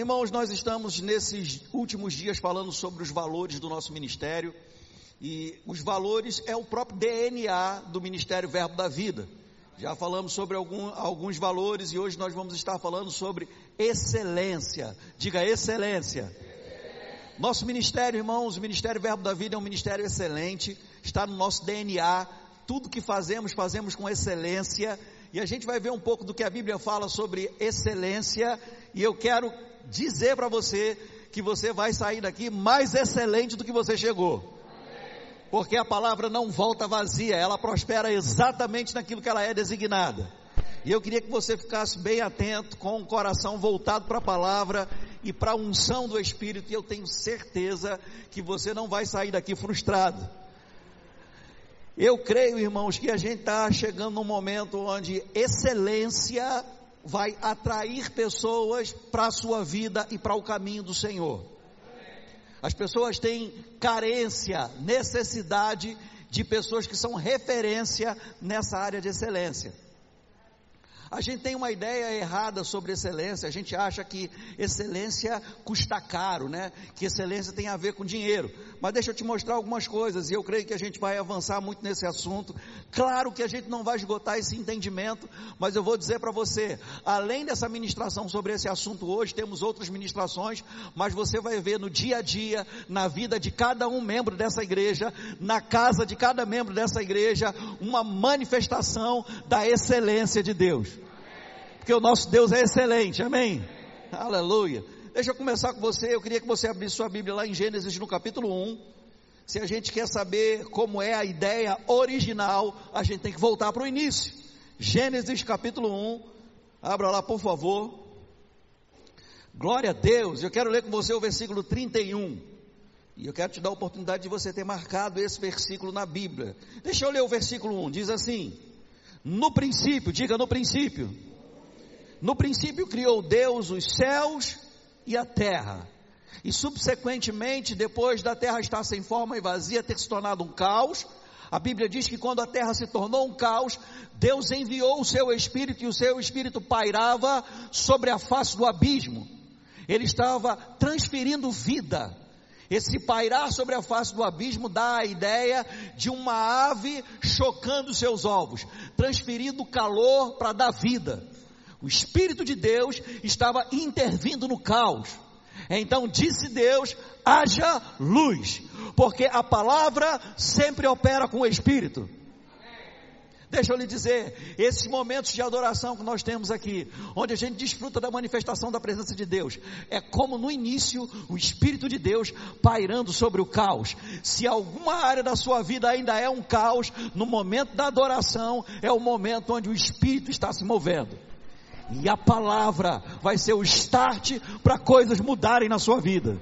Irmãos, nós estamos nesses últimos dias falando sobre os valores do nosso ministério e os valores é o próprio DNA do Ministério Verbo da Vida. Já falamos sobre algum, alguns valores e hoje nós vamos estar falando sobre excelência. Diga excelência. Nosso ministério, irmãos, o Ministério Verbo da Vida é um ministério excelente, está no nosso DNA. Tudo que fazemos, fazemos com excelência. E a gente vai ver um pouco do que a Bíblia fala sobre excelência. E eu quero dizer para você que você vai sair daqui mais excelente do que você chegou. Porque a palavra não volta vazia, ela prospera exatamente naquilo que ela é designada. E eu queria que você ficasse bem atento, com o coração voltado para a palavra e para a unção do Espírito, e eu tenho certeza que você não vai sair daqui frustrado. Eu creio, irmãos, que a gente está chegando num momento onde excelência vai atrair pessoas para a sua vida e para o caminho do Senhor. As pessoas têm carência, necessidade de pessoas que são referência nessa área de excelência. A gente tem uma ideia errada sobre excelência, a gente acha que excelência custa caro, né? Que excelência tem a ver com dinheiro. Mas deixa eu te mostrar algumas coisas e eu creio que a gente vai avançar muito nesse assunto. Claro que a gente não vai esgotar esse entendimento, mas eu vou dizer para você, além dessa ministração sobre esse assunto hoje, temos outras ministrações, mas você vai ver no dia a dia, na vida de cada um membro dessa igreja, na casa de cada membro dessa igreja, uma manifestação da excelência de Deus porque o nosso Deus é excelente, amém? Aleluia. Deixa eu começar com você, eu queria que você abrisse sua Bíblia lá em Gênesis no capítulo 1. Se a gente quer saber como é a ideia original, a gente tem que voltar para o início. Gênesis capítulo 1, abra lá por favor. Glória a Deus, eu quero ler com você o versículo 31. E eu quero te dar a oportunidade de você ter marcado esse versículo na Bíblia. Deixa eu ler o versículo 1, diz assim: No princípio, diga no princípio no princípio criou Deus os céus e a terra. E subsequentemente, depois da terra estar sem forma e vazia, ter se tornado um caos, a Bíblia diz que quando a terra se tornou um caos, Deus enviou o seu espírito e o seu espírito pairava sobre a face do abismo. Ele estava transferindo vida. Esse pairar sobre a face do abismo dá a ideia de uma ave chocando seus ovos, transferindo calor para dar vida. O Espírito de Deus estava intervindo no caos. Então disse Deus: haja luz, porque a palavra sempre opera com o Espírito. Deixa eu lhe dizer, esses momentos de adoração que nós temos aqui, onde a gente desfruta da manifestação da presença de Deus, é como no início o Espírito de Deus pairando sobre o caos. Se alguma área da sua vida ainda é um caos, no momento da adoração é o momento onde o Espírito está se movendo. E a palavra vai ser o start para coisas mudarem na sua vida.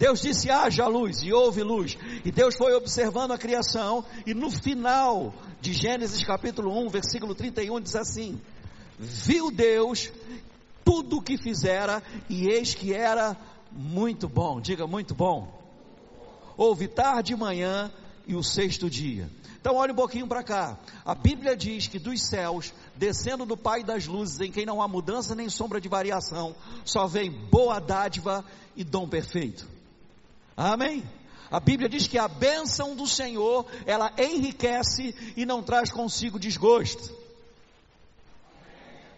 Deus disse: haja luz, e houve luz. E Deus foi observando a criação, e no final de Gênesis capítulo 1, versículo 31, diz assim: Viu Deus tudo o que fizera, e eis que era muito bom. Diga muito bom. Houve tarde e manhã, e o sexto dia. Então olhe um pouquinho para cá. A Bíblia diz que dos céus, descendo do Pai das luzes, em quem não há mudança nem sombra de variação, só vem boa dádiva e dom perfeito. Amém? A Bíblia diz que a bênção do Senhor, ela enriquece e não traz consigo desgosto.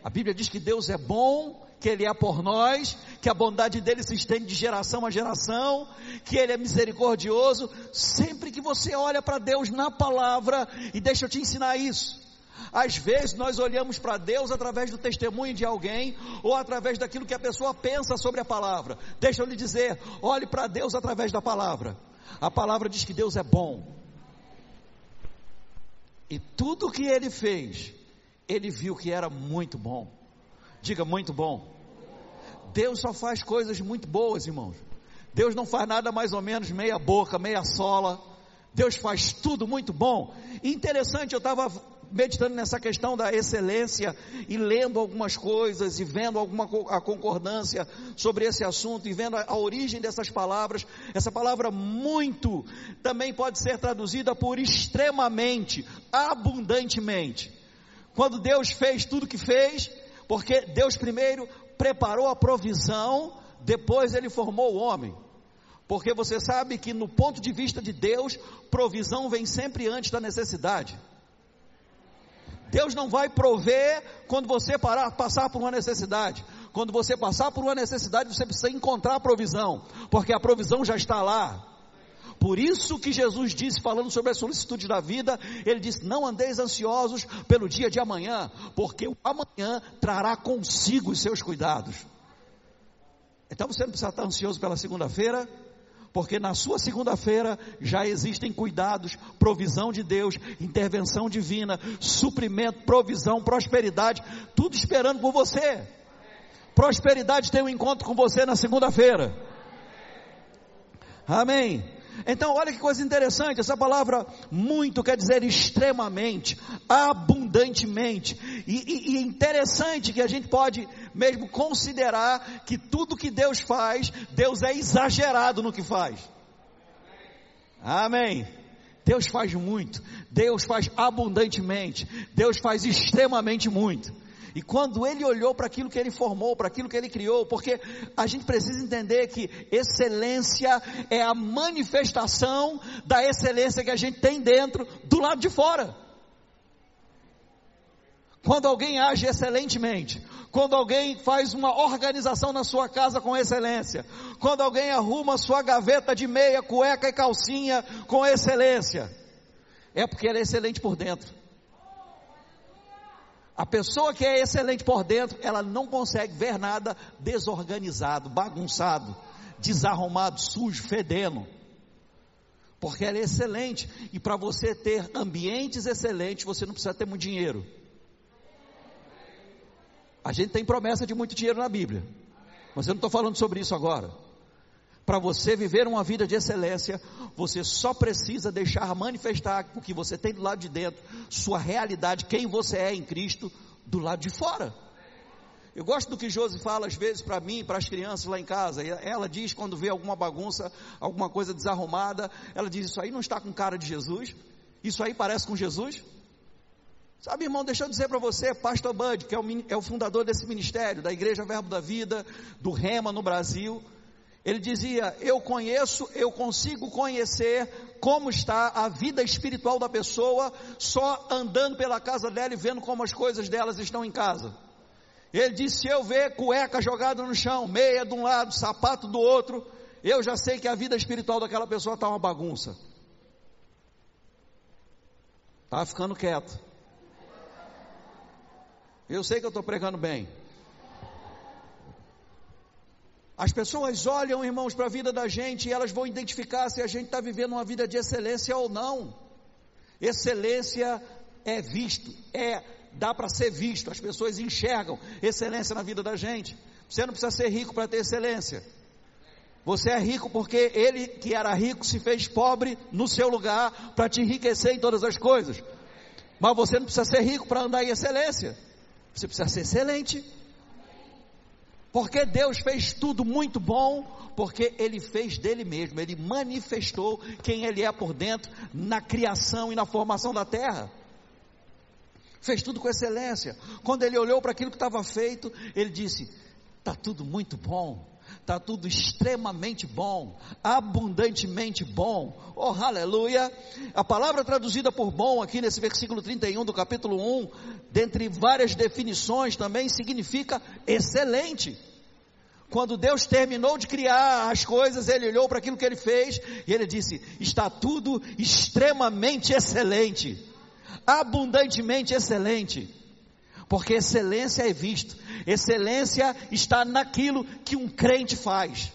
A Bíblia diz que Deus é bom que Ele é por nós, que a bondade dele se estende de geração a geração, que Ele é misericordioso. Sempre que você olha para Deus na palavra, e deixa eu te ensinar isso. Às vezes nós olhamos para Deus através do testemunho de alguém ou através daquilo que a pessoa pensa sobre a palavra. Deixa eu lhe dizer, olhe para Deus através da palavra. A palavra diz que Deus é bom. E tudo que ele fez, ele viu que era muito bom. Diga muito bom. Deus só faz coisas muito boas, irmãos. Deus não faz nada mais ou menos meia boca, meia sola. Deus faz tudo muito bom. Interessante, eu estava meditando nessa questão da excelência e lendo algumas coisas e vendo alguma a concordância sobre esse assunto e vendo a, a origem dessas palavras. Essa palavra muito também pode ser traduzida por extremamente, abundantemente. Quando Deus fez tudo que fez, porque Deus primeiro preparou a provisão, depois ele formou o homem. Porque você sabe que no ponto de vista de Deus, provisão vem sempre antes da necessidade. Deus não vai prover quando você parar, passar por uma necessidade. Quando você passar por uma necessidade, você precisa encontrar a provisão, porque a provisão já está lá. Por isso que Jesus disse, falando sobre a solicitude da vida, ele disse: Não andeis ansiosos pelo dia de amanhã, porque o amanhã trará consigo os seus cuidados. Então você não precisa estar ansioso pela segunda-feira, porque na sua segunda-feira já existem cuidados, provisão de Deus, intervenção divina, suprimento, provisão, prosperidade, tudo esperando por você. Prosperidade tem um encontro com você na segunda-feira. Amém. Então, olha que coisa interessante, essa palavra muito quer dizer extremamente, abundantemente, e, e, e interessante que a gente pode mesmo considerar que tudo que Deus faz, Deus é exagerado no que faz. Amém. Deus faz muito, Deus faz abundantemente, Deus faz extremamente muito. E quando ele olhou para aquilo que ele formou, para aquilo que ele criou, porque a gente precisa entender que excelência é a manifestação da excelência que a gente tem dentro, do lado de fora. Quando alguém age excelentemente, quando alguém faz uma organização na sua casa com excelência, quando alguém arruma sua gaveta de meia, cueca e calcinha com excelência, é porque ele é excelente por dentro. A pessoa que é excelente por dentro, ela não consegue ver nada desorganizado, bagunçado, desarrumado, sujo, fedendo. Porque ela é excelente. E para você ter ambientes excelentes, você não precisa ter muito dinheiro. A gente tem promessa de muito dinheiro na Bíblia. Mas eu não estou falando sobre isso agora. Para você viver uma vida de excelência, você só precisa deixar manifestar o que você tem do lado de dentro, sua realidade, quem você é em Cristo, do lado de fora. Eu gosto do que Josi fala às vezes para mim, para as crianças lá em casa. Ela diz quando vê alguma bagunça, alguma coisa desarrumada, ela diz: Isso aí não está com cara de Jesus? Isso aí parece com Jesus? Sabe, irmão, deixa eu dizer para você, Pastor Bud, que é o, é o fundador desse ministério, da Igreja Verbo da Vida, do Rema no Brasil. Ele dizia: Eu conheço, eu consigo conhecer como está a vida espiritual da pessoa só andando pela casa dela e vendo como as coisas delas estão em casa. Ele disse: Se eu ver cueca jogada no chão, meia de um lado, sapato do outro, eu já sei que a vida espiritual daquela pessoa está uma bagunça. Está ficando quieto. Eu sei que eu estou pregando bem. As pessoas olham, irmãos, para a vida da gente e elas vão identificar se a gente está vivendo uma vida de excelência ou não. Excelência é visto, é dá para ser visto. As pessoas enxergam excelência na vida da gente. Você não precisa ser rico para ter excelência. Você é rico porque ele que era rico se fez pobre no seu lugar para te enriquecer em todas as coisas. Mas você não precisa ser rico para andar em excelência. Você precisa ser excelente. Porque Deus fez tudo muito bom, porque Ele fez dele mesmo, Ele manifestou quem Ele é por dentro, na criação e na formação da terra. Fez tudo com excelência. Quando Ele olhou para aquilo que estava feito, Ele disse: Está tudo muito bom, está tudo extremamente bom, abundantemente bom. Oh, aleluia! A palavra traduzida por bom aqui nesse versículo 31 do capítulo 1, dentre várias definições também significa excelente. Quando Deus terminou de criar as coisas, ele olhou para aquilo que ele fez e ele disse: Está tudo extremamente excelente, abundantemente excelente. Porque excelência é visto, excelência está naquilo que um crente faz.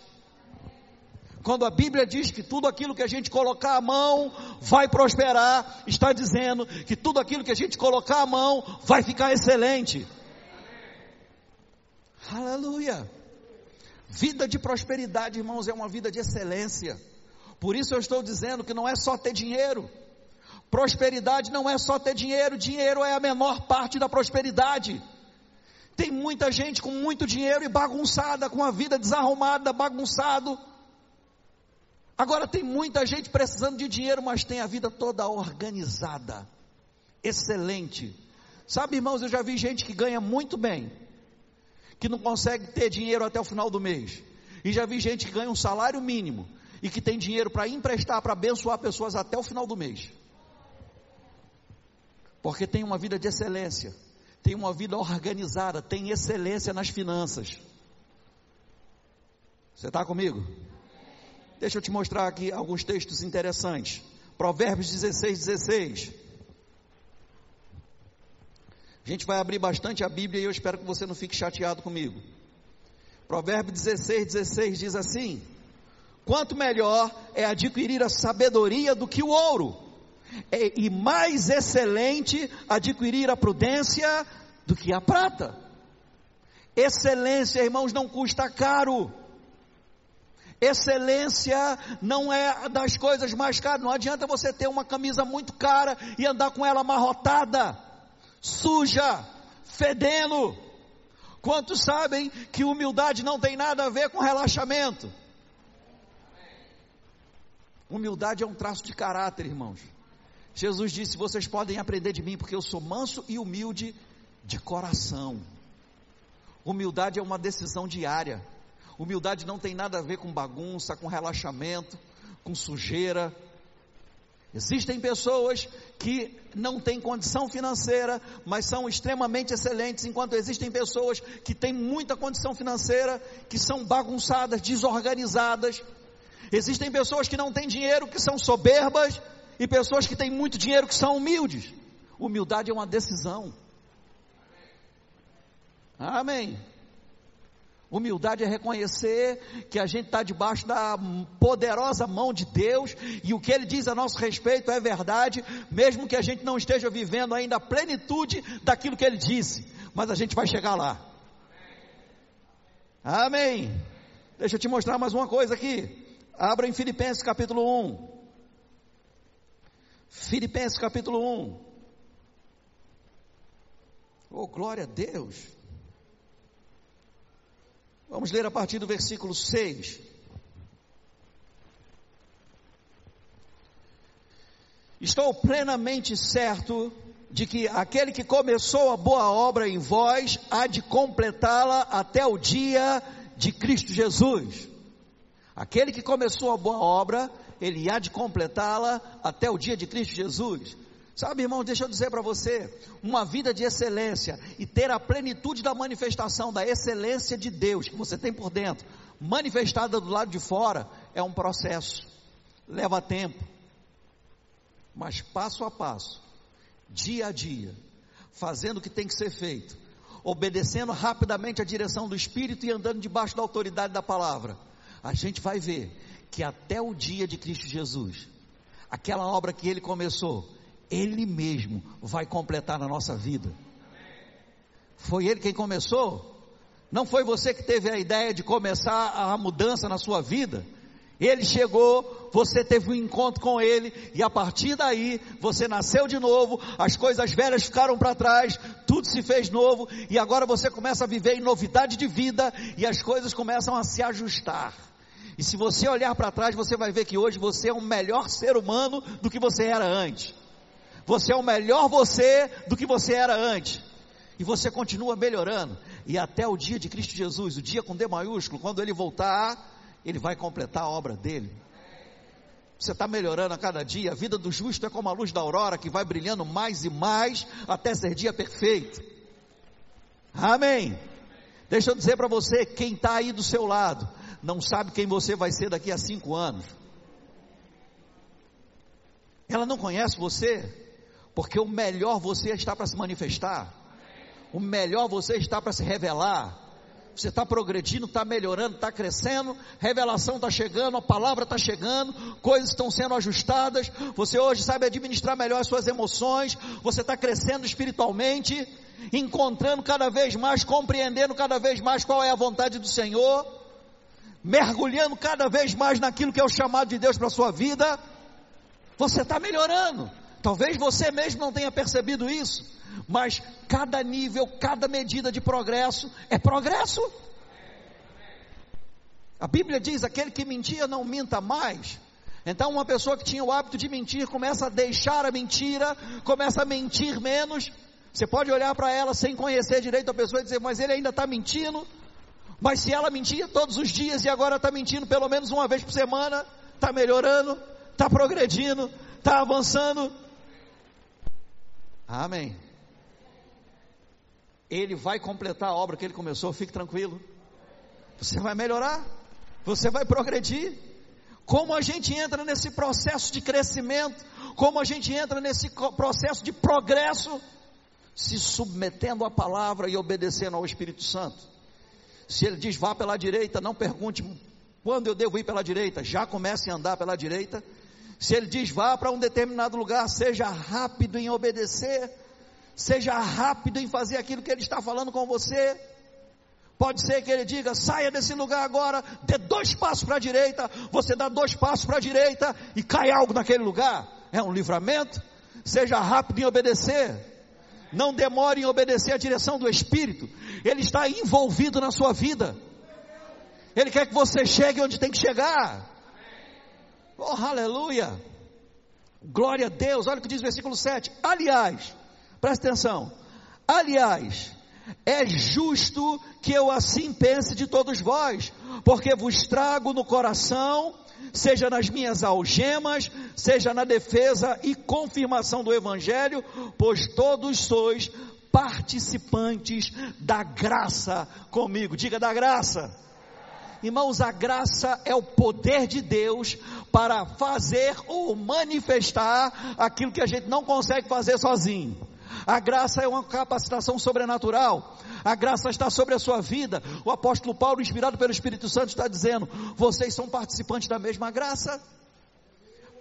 Quando a Bíblia diz que tudo aquilo que a gente colocar a mão vai prosperar, está dizendo que tudo aquilo que a gente colocar a mão vai ficar excelente. Aleluia. Vida de prosperidade, irmãos, é uma vida de excelência. Por isso eu estou dizendo que não é só ter dinheiro. Prosperidade não é só ter dinheiro, dinheiro é a menor parte da prosperidade. Tem muita gente com muito dinheiro e bagunçada, com a vida desarrumada, bagunçado. Agora tem muita gente precisando de dinheiro, mas tem a vida toda organizada, excelente. Sabe, irmãos, eu já vi gente que ganha muito bem, que não consegue ter dinheiro até o final do mês. E já vi gente que ganha um salário mínimo e que tem dinheiro para emprestar, para abençoar pessoas até o final do mês. Porque tem uma vida de excelência, tem uma vida organizada, tem excelência nas finanças. Você está comigo? Deixa eu te mostrar aqui alguns textos interessantes. Provérbios 16, 16. A gente vai abrir bastante a Bíblia e eu espero que você não fique chateado comigo. Provérbio 16, 16 diz assim: Quanto melhor é adquirir a sabedoria do que o ouro, e mais excelente adquirir a prudência do que a prata. Excelência, irmãos, não custa caro. Excelência não é das coisas mais caras. Não adianta você ter uma camisa muito cara e andar com ela amarrotada, suja, fedendo. Quantos sabem que humildade não tem nada a ver com relaxamento? Humildade é um traço de caráter, irmãos. Jesus disse: Vocês podem aprender de mim, porque eu sou manso e humilde de coração. Humildade é uma decisão diária. Humildade não tem nada a ver com bagunça, com relaxamento, com sujeira. Existem pessoas que não têm condição financeira, mas são extremamente excelentes, enquanto existem pessoas que têm muita condição financeira, que são bagunçadas, desorganizadas. Existem pessoas que não têm dinheiro, que são soberbas, e pessoas que têm muito dinheiro, que são humildes. Humildade é uma decisão. Amém. Humildade é reconhecer que a gente está debaixo da poderosa mão de Deus e o que Ele diz a nosso respeito é verdade, mesmo que a gente não esteja vivendo ainda a plenitude daquilo que Ele disse, mas a gente vai chegar lá. Amém. Deixa eu te mostrar mais uma coisa aqui. Abra em Filipenses capítulo 1. Filipenses capítulo 1. Oh, glória a Deus. Vamos ler a partir do versículo 6. Estou plenamente certo de que aquele que começou a boa obra em vós há de completá-la até o dia de Cristo Jesus. Aquele que começou a boa obra, ele há de completá-la até o dia de Cristo Jesus. Sabe, irmão, deixa eu dizer para você, uma vida de excelência e ter a plenitude da manifestação da excelência de Deus que você tem por dentro, manifestada do lado de fora, é um processo. Leva tempo. Mas passo a passo, dia a dia, fazendo o que tem que ser feito, obedecendo rapidamente a direção do Espírito e andando debaixo da autoridade da palavra, a gente vai ver que até o dia de Cristo Jesus, aquela obra que ele começou, ele mesmo vai completar na nossa vida. Foi Ele quem começou? Não foi você que teve a ideia de começar a mudança na sua vida? Ele chegou, você teve um encontro com Ele, e a partir daí você nasceu de novo, as coisas velhas ficaram para trás, tudo se fez novo, e agora você começa a viver em novidade de vida, e as coisas começam a se ajustar. E se você olhar para trás, você vai ver que hoje você é um melhor ser humano do que você era antes. Você é o melhor você do que você era antes. E você continua melhorando. E até o dia de Cristo Jesus, o dia com D maiúsculo, quando ele voltar, ele vai completar a obra dele. Você está melhorando a cada dia. A vida do justo é como a luz da aurora que vai brilhando mais e mais até ser dia perfeito. Amém. Deixa eu dizer para você, quem está aí do seu lado, não sabe quem você vai ser daqui a cinco anos. Ela não conhece você, porque o melhor você está para se manifestar, o melhor você está para se revelar. Você está progredindo, está melhorando, está crescendo, revelação está chegando, a palavra está chegando, coisas estão sendo ajustadas. Você hoje sabe administrar melhor as suas emoções, você está crescendo espiritualmente, encontrando cada vez mais, compreendendo cada vez mais qual é a vontade do Senhor, mergulhando cada vez mais naquilo que é o chamado de Deus para a sua vida. Você está melhorando. Talvez você mesmo não tenha percebido isso, mas cada nível, cada medida de progresso é progresso. A Bíblia diz: aquele que mentia não minta mais. Então, uma pessoa que tinha o hábito de mentir começa a deixar a mentira, começa a mentir menos, Você pode olhar para ela sem conhecer direito a pessoa e dizer, mas ele ainda está mentindo. Mas se ela mentia todos os dias e agora está mentindo pelo menos uma vez por semana, está melhorando, está progredindo, está avançando. Amém. Ele vai completar a obra que ele começou, fique tranquilo. Você vai melhorar, você vai progredir. Como a gente entra nesse processo de crescimento, como a gente entra nesse processo de progresso, se submetendo à palavra e obedecendo ao Espírito Santo. Se ele diz vá pela direita, não pergunte quando eu devo ir pela direita, já comece a andar pela direita. Se ele diz vá para um determinado lugar, seja rápido em obedecer, seja rápido em fazer aquilo que ele está falando com você. Pode ser que ele diga: saia desse lugar agora, dê dois passos para a direita, você dá dois passos para a direita e cai algo naquele lugar. É um livramento. Seja rápido em obedecer. Não demore em obedecer a direção do Espírito. Ele está envolvido na sua vida. Ele quer que você chegue onde tem que chegar. Oh, aleluia! Glória a Deus. Olha o que diz o versículo 7. Aliás, presta atenção. Aliás, é justo que eu assim pense de todos vós, porque vos trago no coração, seja nas minhas algemas, seja na defesa e confirmação do Evangelho, pois todos sois participantes da graça comigo. Diga da graça. Irmãos, a graça é o poder de Deus para fazer ou manifestar aquilo que a gente não consegue fazer sozinho. A graça é uma capacitação sobrenatural. A graça está sobre a sua vida. O apóstolo Paulo, inspirado pelo Espírito Santo, está dizendo: vocês são participantes da mesma graça.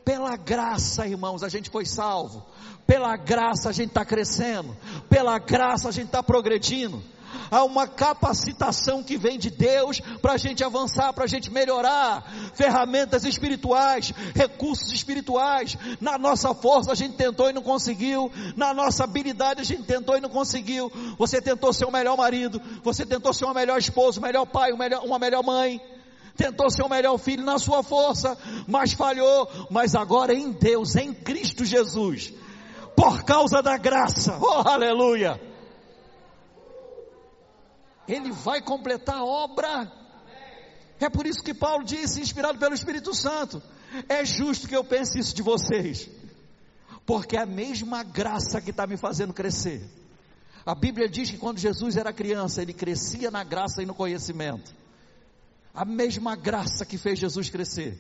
Pela graça, irmãos, a gente foi salvo. Pela graça a gente está crescendo. Pela graça a gente está progredindo há uma capacitação que vem de Deus para a gente avançar, para a gente melhorar, ferramentas espirituais, recursos espirituais. Na nossa força a gente tentou e não conseguiu, na nossa habilidade a gente tentou e não conseguiu. Você tentou ser o melhor marido, você tentou ser o melhor esposo, o melhor pai, o melhor, uma melhor mãe. Tentou ser o melhor filho na sua força, mas falhou, mas agora em Deus, em Cristo Jesus, por causa da graça, oh aleluia, ele vai completar a obra. É por isso que Paulo disse, inspirado pelo Espírito Santo: é justo que eu pense isso de vocês, porque é a mesma graça que está me fazendo crescer. A Bíblia diz que quando Jesus era criança, ele crescia na graça e no conhecimento. A mesma graça que fez Jesus crescer,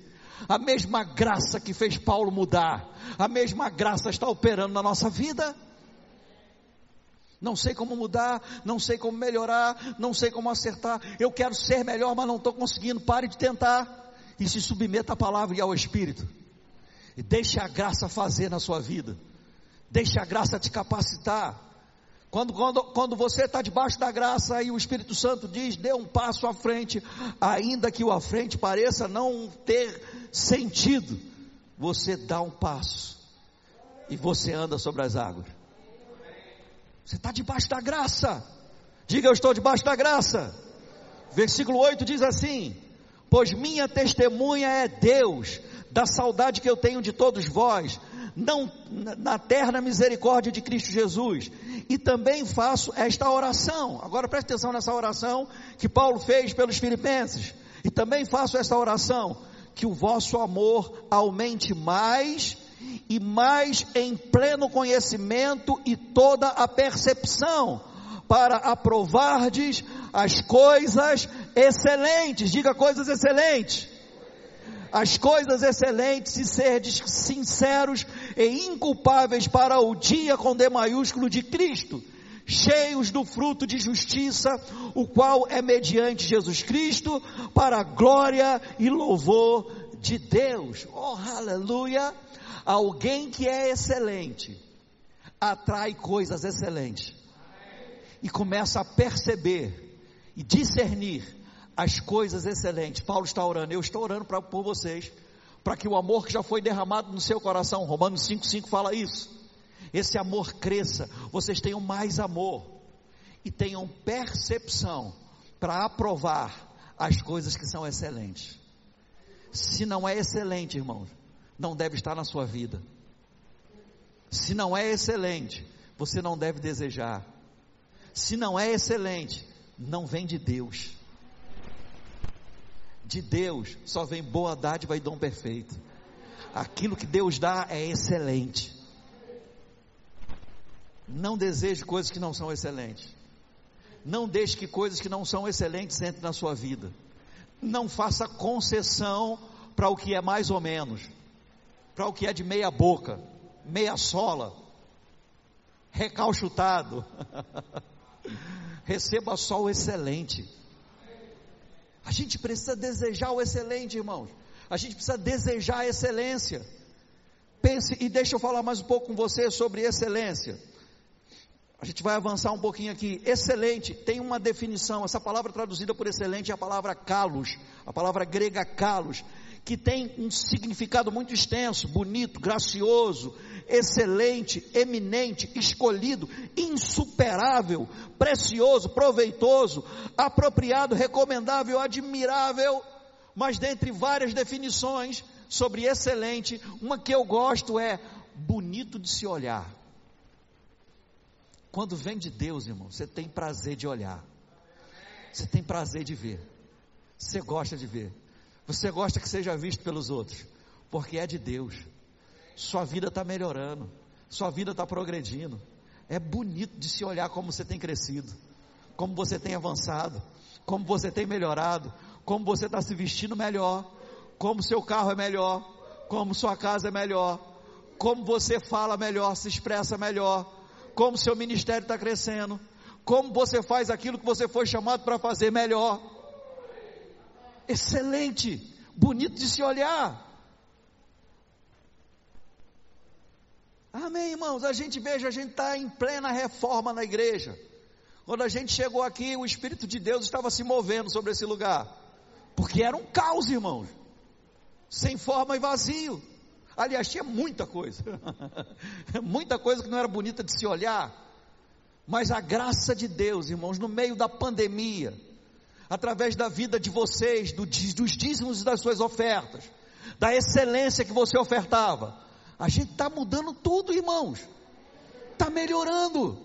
a mesma graça que fez Paulo mudar, a mesma graça está operando na nossa vida. Não sei como mudar, não sei como melhorar, não sei como acertar. Eu quero ser melhor, mas não estou conseguindo. Pare de tentar e se submeta à palavra e ao Espírito. E deixe a graça fazer na sua vida. Deixe a graça te capacitar. Quando, quando, quando você está debaixo da graça e o Espírito Santo diz, dê um passo à frente, ainda que o à frente pareça não ter sentido, você dá um passo e você anda sobre as águas. Você está debaixo da graça. Diga, eu estou debaixo da graça. Versículo 8 diz assim: Pois minha testemunha é Deus, da saudade que eu tenho de todos vós, não na terna misericórdia de Cristo Jesus. E também faço esta oração. Agora preste atenção nessa oração que Paulo fez pelos filipenses. E também faço esta oração, que o vosso amor aumente mais e mais em pleno conhecimento e toda a percepção, para aprovardes as coisas excelentes, diga coisas excelentes, as coisas excelentes e serdes sinceros e inculpáveis para o dia com D maiúsculo de Cristo, cheios do fruto de justiça, o qual é mediante Jesus Cristo, para a glória e louvor de Deus. Oh, aleluia! Alguém que é excelente atrai coisas excelentes e começa a perceber e discernir as coisas excelentes. Paulo está orando, eu estou orando pra, por vocês, para que o amor que já foi derramado no seu coração, Romanos 5,5 fala isso, esse amor cresça, vocês tenham mais amor e tenham percepção para aprovar as coisas que são excelentes. Se não é excelente, irmãos, não deve estar na sua vida. Se não é excelente, você não deve desejar. Se não é excelente, não vem de Deus. De Deus só vem boa dádiva e dom perfeito. Aquilo que Deus dá é excelente. Não deseje coisas que não são excelentes. Não deixe que coisas que não são excelentes entrem na sua vida. Não faça concessão para o que é mais ou menos, para o que é de meia boca, meia sola, recalchutado. Receba só o excelente. A gente precisa desejar o excelente, irmãos. A gente precisa desejar a excelência. Pense, e deixa eu falar mais um pouco com você sobre excelência. A gente vai avançar um pouquinho aqui. Excelente tem uma definição. Essa palavra traduzida por excelente é a palavra kalos, a palavra grega kalos, que tem um significado muito extenso, bonito, gracioso, excelente, eminente, escolhido, insuperável, precioso, proveitoso, apropriado, recomendável, admirável. Mas dentre várias definições sobre excelente, uma que eu gosto é bonito de se olhar. Quando vem de Deus, irmão, você tem prazer de olhar. Você tem prazer de ver. Você gosta de ver. Você gosta que seja visto pelos outros. Porque é de Deus. Sua vida está melhorando. Sua vida está progredindo. É bonito de se olhar como você tem crescido. Como você tem avançado. Como você tem melhorado. Como você está se vestindo melhor. Como seu carro é melhor. Como sua casa é melhor. Como você fala melhor, se expressa melhor como seu ministério está crescendo, como você faz aquilo que você foi chamado para fazer melhor. Excelente, bonito de se olhar. Amém, irmãos. A gente veja, a gente está em plena reforma na igreja. Quando a gente chegou aqui, o Espírito de Deus estava se movendo sobre esse lugar, porque era um caos, irmãos, sem forma e vazio. Aliás, tinha muita coisa, muita coisa que não era bonita de se olhar, mas a graça de Deus, irmãos, no meio da pandemia, através da vida de vocês, do, dos dízimos e das suas ofertas, da excelência que você ofertava, a gente está mudando tudo, irmãos, está melhorando.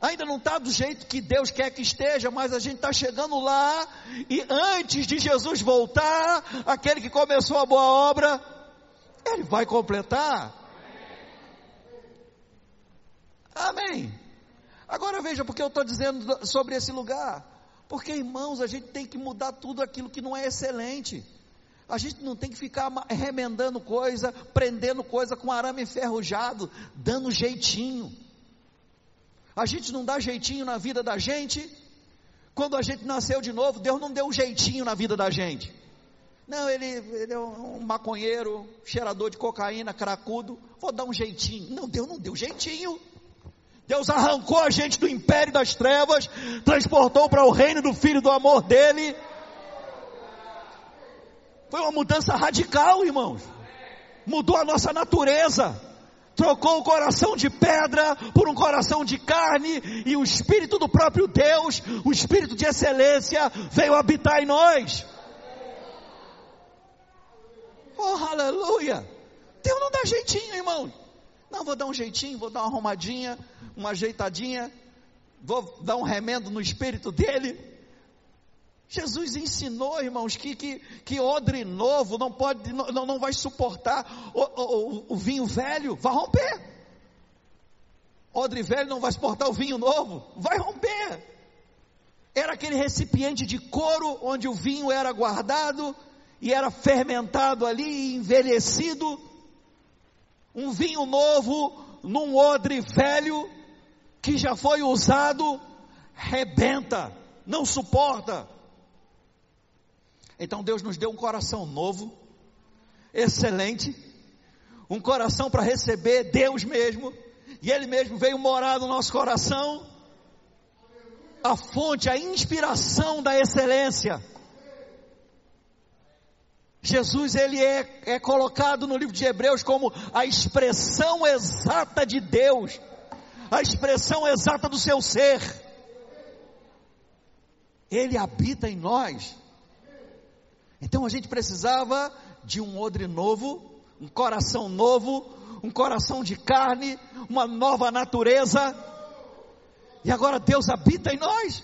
Ainda não está do jeito que Deus quer que esteja, mas a gente está chegando lá, e antes de Jesus voltar, aquele que começou a boa obra, ele vai completar. Amém. Agora veja, porque eu estou dizendo sobre esse lugar. Porque, irmãos, a gente tem que mudar tudo aquilo que não é excelente. A gente não tem que ficar remendando coisa, prendendo coisa com arame enferrujado, dando jeitinho. A gente não dá jeitinho na vida da gente. Quando a gente nasceu de novo, Deus não deu um jeitinho na vida da gente. Não, ele, ele é um maconheiro, cheirador de cocaína, cracudo. Vou dar um jeitinho. Não, Deus não deu jeitinho. Deus arrancou a gente do império das trevas, transportou para o reino do Filho do amor dele. Foi uma mudança radical, irmãos. Mudou a nossa natureza. Trocou o coração de pedra por um coração de carne e o Espírito do próprio Deus, o Espírito de excelência, veio habitar em nós. Oh, aleluia! Deus não dá jeitinho, irmão. Não, vou dar um jeitinho, vou dar uma arrumadinha, uma ajeitadinha, vou dar um remendo no espírito dele. Jesus ensinou, irmãos, que, que, que odre novo não pode, não, não vai suportar o, o, o vinho velho, vai romper. Odre velho não vai suportar o vinho novo, vai romper. Era aquele recipiente de couro onde o vinho era guardado, e era fermentado ali, envelhecido, um vinho novo num odre velho que já foi usado, rebenta, não suporta. Então Deus nos deu um coração novo, excelente, um coração para receber Deus mesmo, e Ele mesmo veio morar no nosso coração, a fonte, a inspiração da excelência. Jesus ele é, é colocado no livro de Hebreus como a expressão exata de Deus, a expressão exata do seu ser. Ele habita em nós. Então a gente precisava de um odre novo, um coração novo, um coração de carne, uma nova natureza. E agora Deus habita em nós.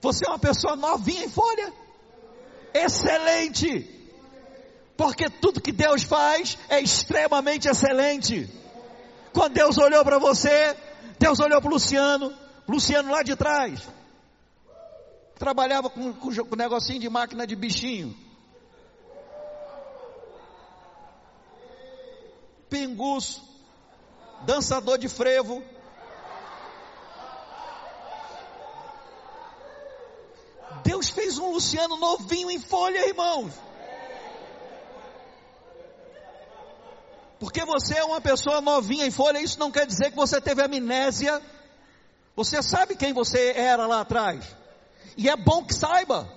Você é uma pessoa novinha em folha. Excelente. Porque tudo que Deus faz é extremamente excelente. Quando Deus olhou para você, Deus olhou para Luciano, Luciano lá de trás. Trabalhava com, com, com negocinho de máquina de bichinho. Pinguço, dançador de frevo, Deus fez um Luciano novinho em folha, irmãos. Porque você é uma pessoa novinha em folha, isso não quer dizer que você teve amnésia. Você sabe quem você era lá atrás. E é bom que saiba,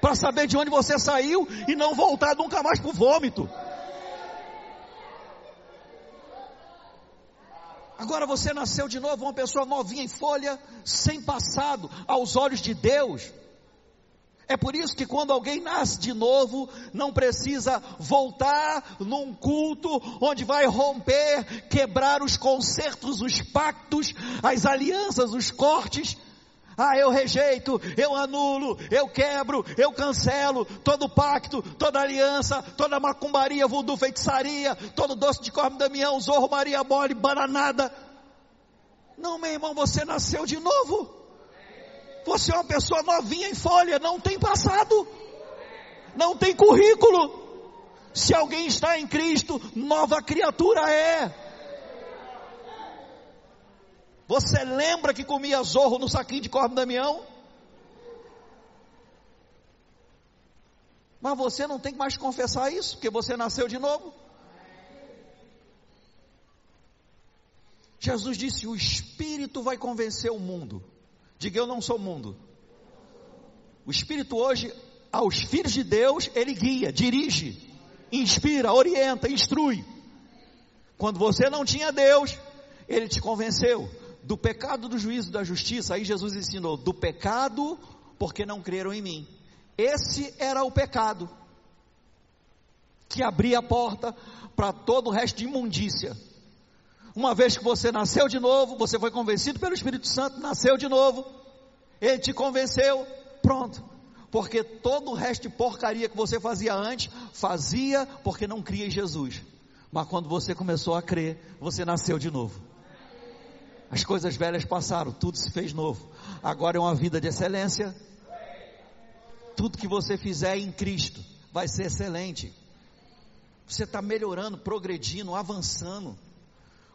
para saber de onde você saiu e não voltar nunca mais para o vômito. Agora você nasceu de novo, uma pessoa novinha em folha, sem passado, aos olhos de Deus. É por isso que quando alguém nasce de novo, não precisa voltar num culto onde vai romper, quebrar os concertos, os pactos, as alianças, os cortes. Ah, eu rejeito, eu anulo, eu quebro, eu cancelo todo pacto, toda aliança, toda macumbaria, voodoo, feitiçaria, todo doce de corpo Damião, zorro, Maria Mole, bananada. Não, meu irmão, você nasceu de novo. Você é uma pessoa novinha em folha, não tem passado, não tem currículo. Se alguém está em Cristo, nova criatura é. Você lembra que comia zorro no saquinho de corpo Damião? Mas você não tem que mais confessar isso, porque você nasceu de novo. Jesus disse: O Espírito vai convencer o mundo. Diga eu não sou mundo. O Espírito hoje, aos filhos de Deus, ele guia, dirige, inspira, orienta, instrui. Quando você não tinha Deus, ele te convenceu do pecado, do juízo, da justiça. Aí Jesus ensinou: do pecado, porque não creram em mim. Esse era o pecado que abria a porta para todo o resto de imundícia. Uma vez que você nasceu de novo, você foi convencido pelo Espírito Santo, nasceu de novo, ele te convenceu, pronto. Porque todo o resto de porcaria que você fazia antes, fazia porque não cria em Jesus. Mas quando você começou a crer, você nasceu de novo. As coisas velhas passaram, tudo se fez novo. Agora é uma vida de excelência. Tudo que você fizer em Cristo vai ser excelente. Você está melhorando, progredindo, avançando.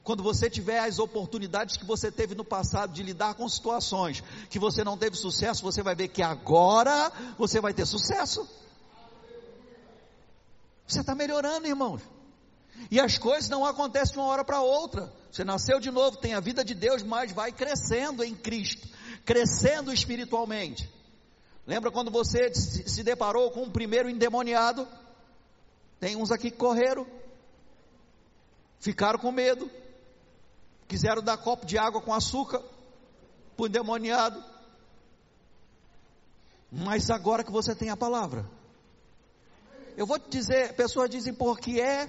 Quando você tiver as oportunidades que você teve no passado de lidar com situações que você não teve sucesso, você vai ver que agora você vai ter sucesso. Você está melhorando, irmãos. E as coisas não acontecem de uma hora para outra. Você nasceu de novo, tem a vida de Deus, mas vai crescendo em Cristo, crescendo espiritualmente. Lembra quando você se deparou com o primeiro endemoniado? Tem uns aqui que correram, ficaram com medo, Quiseram dar copo de água com açúcar para o endemoniado. Mas agora que você tem a palavra. Eu vou te dizer, pessoas dizem por que é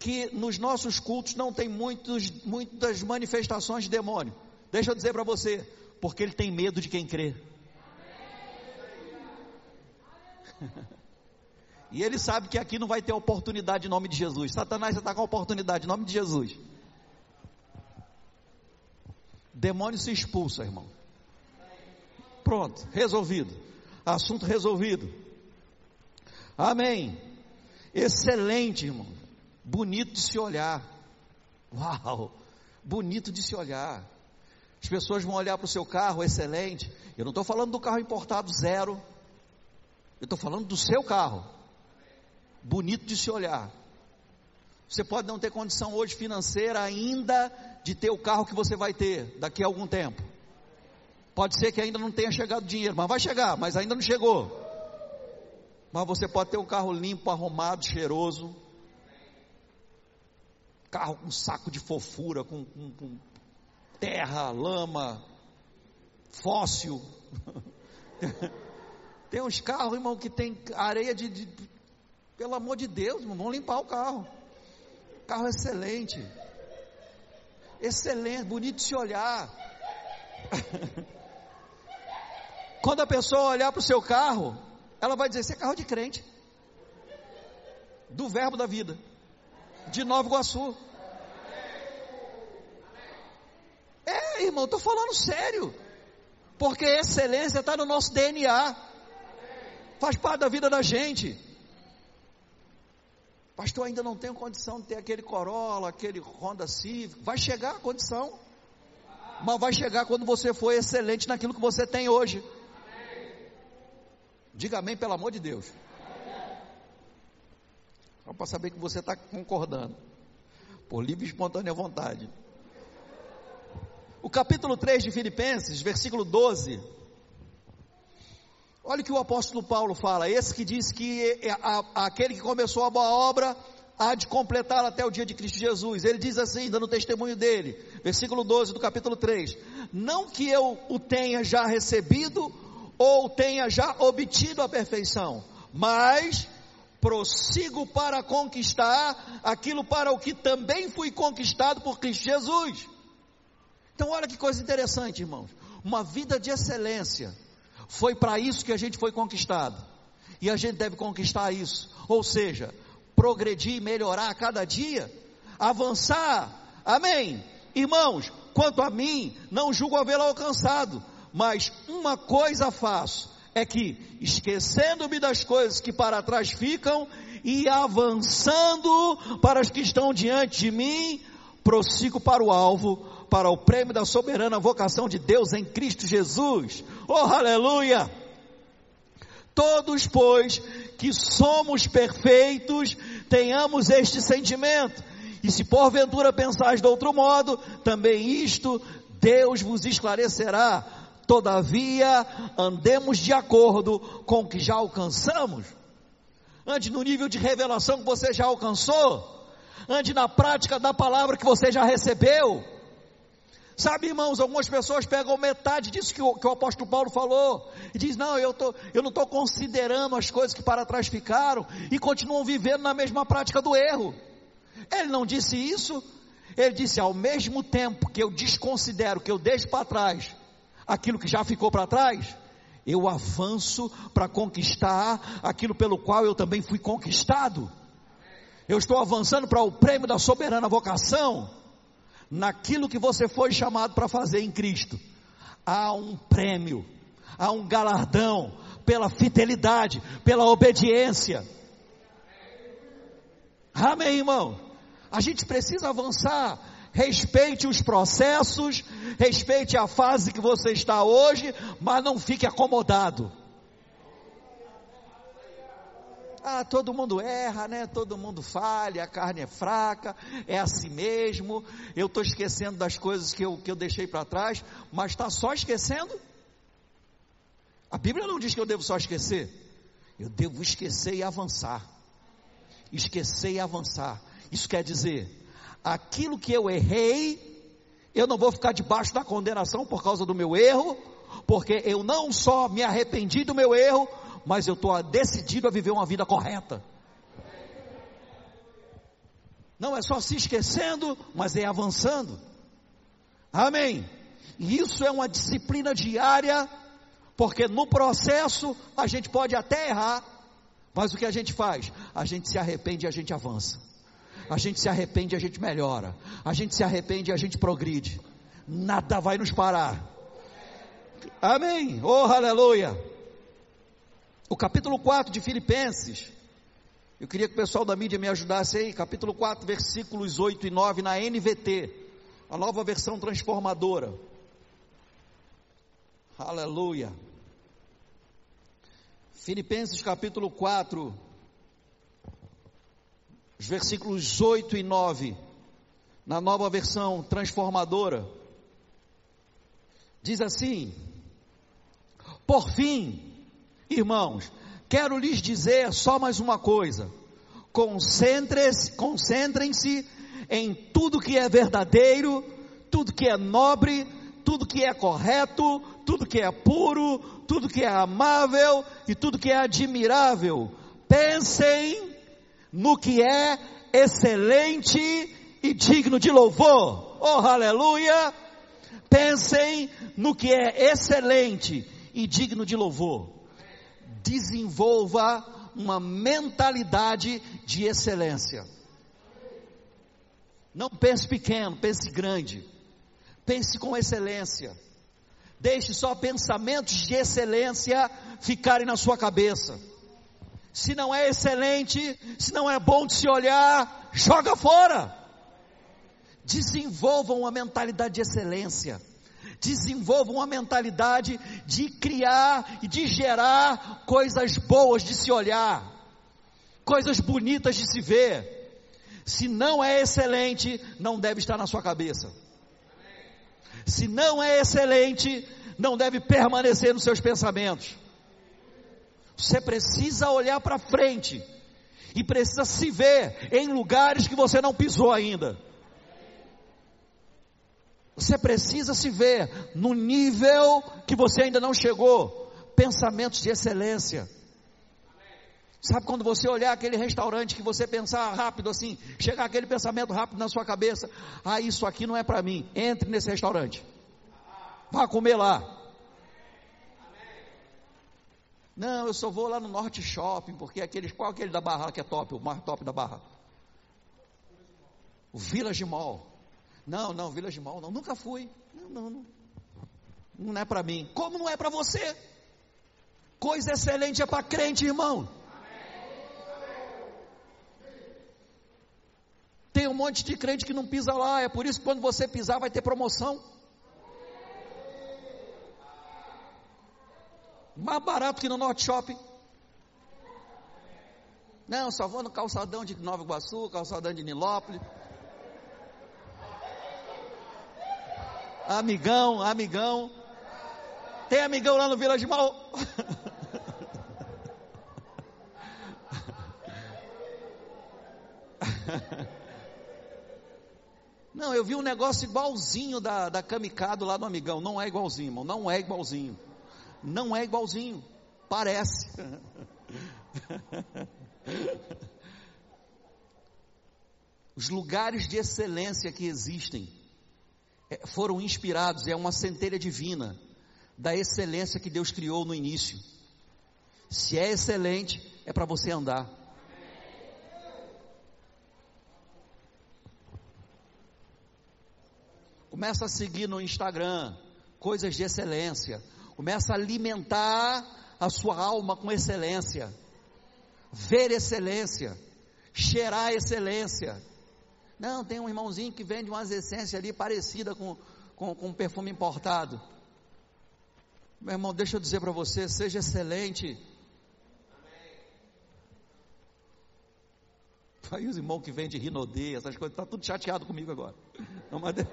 que nos nossos cultos não tem muitos, muitas manifestações de demônio. Deixa eu dizer para você, porque ele tem medo de quem crê. e ele sabe que aqui não vai ter oportunidade em nome de Jesus. Satanás está com oportunidade em nome de Jesus. Demônio se expulsa, irmão. Pronto, resolvido. Assunto resolvido. Amém. Excelente, irmão. Bonito de se olhar. Uau! Bonito de se olhar. As pessoas vão olhar para o seu carro, excelente. Eu não estou falando do carro importado zero. Eu estou falando do seu carro. Bonito de se olhar. Você pode não ter condição hoje financeira ainda de ter o carro que você vai ter daqui a algum tempo. Pode ser que ainda não tenha chegado dinheiro, mas vai chegar, mas ainda não chegou. Mas você pode ter um carro limpo, arrumado, cheiroso. Carro com saco de fofura, com, com, com terra, lama, fóssil. tem uns carros, irmão, que tem areia de, de pelo amor de Deus, irmão, vão limpar o carro. Carro excelente. Excelente, bonito de se olhar. Quando a pessoa olhar para o seu carro, ela vai dizer: Esse é carro de crente, do Verbo da Vida, de Nova Iguaçu. É, irmão, estou falando sério, porque excelência está no nosso DNA, faz parte da vida da gente. Pastor, ainda não tenho condição de ter aquele Corolla, aquele Honda Civic. Vai chegar a condição. Mas vai chegar quando você for excelente naquilo que você tem hoje. Diga amém, pelo amor de Deus. Só para saber que você está concordando. Por livre e espontânea vontade. O capítulo 3 de Filipenses, versículo 12 Olha o que o apóstolo Paulo fala, esse que diz que é aquele que começou a boa obra há de completá-la até o dia de Cristo Jesus. Ele diz assim, dando testemunho dele, versículo 12 do capítulo 3: Não que eu o tenha já recebido ou tenha já obtido a perfeição, mas prossigo para conquistar aquilo para o que também fui conquistado por Cristo Jesus. Então, olha que coisa interessante, irmãos. Uma vida de excelência foi para isso que a gente foi conquistado. E a gente deve conquistar isso. Ou seja, progredir, melhorar a cada dia, avançar. Amém. Irmãos, quanto a mim, não julgo havê-lo alcançado, mas uma coisa faço, é que, esquecendo-me das coisas que para trás ficam e avançando para as que estão diante de mim, prossigo para o alvo, para o prêmio da soberana vocação de Deus em Cristo Jesus. Oh, aleluia! Todos, pois, que somos perfeitos, tenhamos este sentimento. E se porventura pensais de outro modo, também isto Deus vos esclarecerá. Todavia, andemos de acordo com o que já alcançamos. Ande no nível de revelação que você já alcançou. Ande na prática da palavra que você já recebeu. Sabe, irmãos, algumas pessoas pegam metade disso que o, que o apóstolo Paulo falou e diz: Não, eu, tô, eu não estou considerando as coisas que para trás ficaram e continuam vivendo na mesma prática do erro. Ele não disse isso. Ele disse: Ao mesmo tempo que eu desconsidero, que eu deixo para trás aquilo que já ficou para trás, eu avanço para conquistar aquilo pelo qual eu também fui conquistado. Eu estou avançando para o prêmio da soberana vocação naquilo que você foi chamado para fazer em Cristo, há um prêmio, há um galardão pela fidelidade, pela obediência. Amém, irmão? A gente precisa avançar. Respeite os processos, respeite a fase que você está hoje, mas não fique acomodado. Ah, todo mundo erra, né? Todo mundo falha, a carne é fraca, é assim mesmo. Eu estou esquecendo das coisas que eu, que eu deixei para trás, mas está só esquecendo? A Bíblia não diz que eu devo só esquecer. Eu devo esquecer e avançar. Esquecer e avançar. Isso quer dizer, aquilo que eu errei, eu não vou ficar debaixo da condenação por causa do meu erro, porque eu não só me arrependi do meu erro, mas eu estou decidido a viver uma vida correta. Não é só se esquecendo, mas é avançando. Amém. E isso é uma disciplina diária, porque no processo a gente pode até errar, mas o que a gente faz? A gente se arrepende e a gente avança. A gente se arrepende e a gente melhora. A gente se arrepende e a gente progride. Nada vai nos parar. Amém. Oh, aleluia o capítulo 4 de Filipenses. Eu queria que o pessoal da mídia me ajudasse aí, capítulo 4, versículos 8 e 9 na NVT, a nova versão transformadora. Aleluia. Filipenses capítulo 4, os versículos 8 e 9, na nova versão transformadora, diz assim: Por fim, Irmãos, quero lhes dizer só mais uma coisa: concentrem-se concentrem em tudo que é verdadeiro, tudo que é nobre, tudo que é correto, tudo que é puro, tudo que é amável e tudo que é admirável. Pensem no que é excelente e digno de louvor. Oh, aleluia! Pensem no que é excelente e digno de louvor. Desenvolva uma mentalidade de excelência. Não pense pequeno, pense grande. Pense com excelência. Deixe só pensamentos de excelência ficarem na sua cabeça. Se não é excelente, se não é bom de se olhar, joga fora. Desenvolvam uma mentalidade de excelência. Desenvolvam uma mentalidade de criar e de gerar coisas boas de se olhar, coisas bonitas de se ver. Se não é excelente, não deve estar na sua cabeça. Se não é excelente, não deve permanecer nos seus pensamentos. Você precisa olhar para frente e precisa se ver em lugares que você não pisou ainda. Você precisa se ver no nível que você ainda não chegou. Pensamentos de excelência. Sabe quando você olhar aquele restaurante que você pensar rápido assim, chegar aquele pensamento rápido na sua cabeça, ah, isso aqui não é para mim. Entre nesse restaurante. Vá comer lá. Não, eu só vou lá no Norte Shopping, porque aqueles, qual aquele da Barra que é top, o mais top da Barra? O Village Mall. Não, não, Village Mall não, nunca fui. Não, não, não. Não é para mim. Como não é para você? Coisa excelente é para crente, irmão. Tem um monte de crente que não pisa lá, é por isso que quando você pisar vai ter promoção. Mais barato que no Norte Shopping. Não, só vou no calçadão de Nova Iguaçu, calçadão de Nilópolis. Amigão, amigão. Tem amigão lá no Vila de Mal. Não, eu vi um negócio igualzinho da, da Kamikado lá no Amigão. Não é igualzinho, irmão. Não é igualzinho. Não é igualzinho. Parece. Os lugares de excelência que existem foram inspirados, é uma centelha divina da excelência que Deus criou no início. Se é excelente, é para você andar. Começa a seguir no Instagram coisas de excelência. Começa a alimentar a sua alma com excelência. Ver excelência. Cheirar excelência não, tem um irmãozinho que vende umas essências ali parecida com, com, com perfume importado. Meu irmão, deixa eu dizer para você, seja excelente. Aí os irmãos que vendem rinodê, essas coisas, está tudo chateado comigo agora. Não, mas...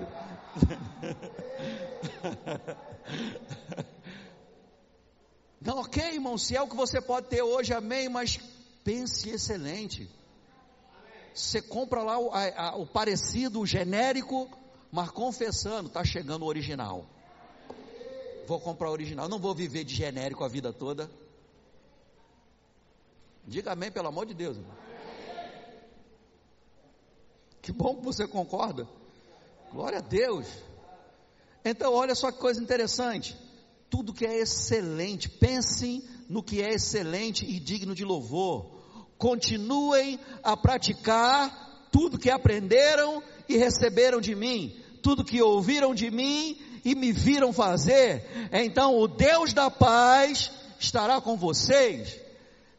Não, ok, irmão, se é o que você pode ter hoje, amém, mas pense excelente. Você compra lá o, a, a, o parecido, o genérico, mas confessando, está chegando o original. Vou comprar o original, não vou viver de genérico a vida toda. Diga amém, pelo amor de Deus. Irmão. Que bom que você concorda. Glória a Deus. Então, olha só que coisa interessante. Tudo que é excelente, pensem no que é excelente e digno de louvor continuem a praticar tudo que aprenderam e receberam de mim, tudo que ouviram de mim e me viram fazer. Então o Deus da paz estará com vocês.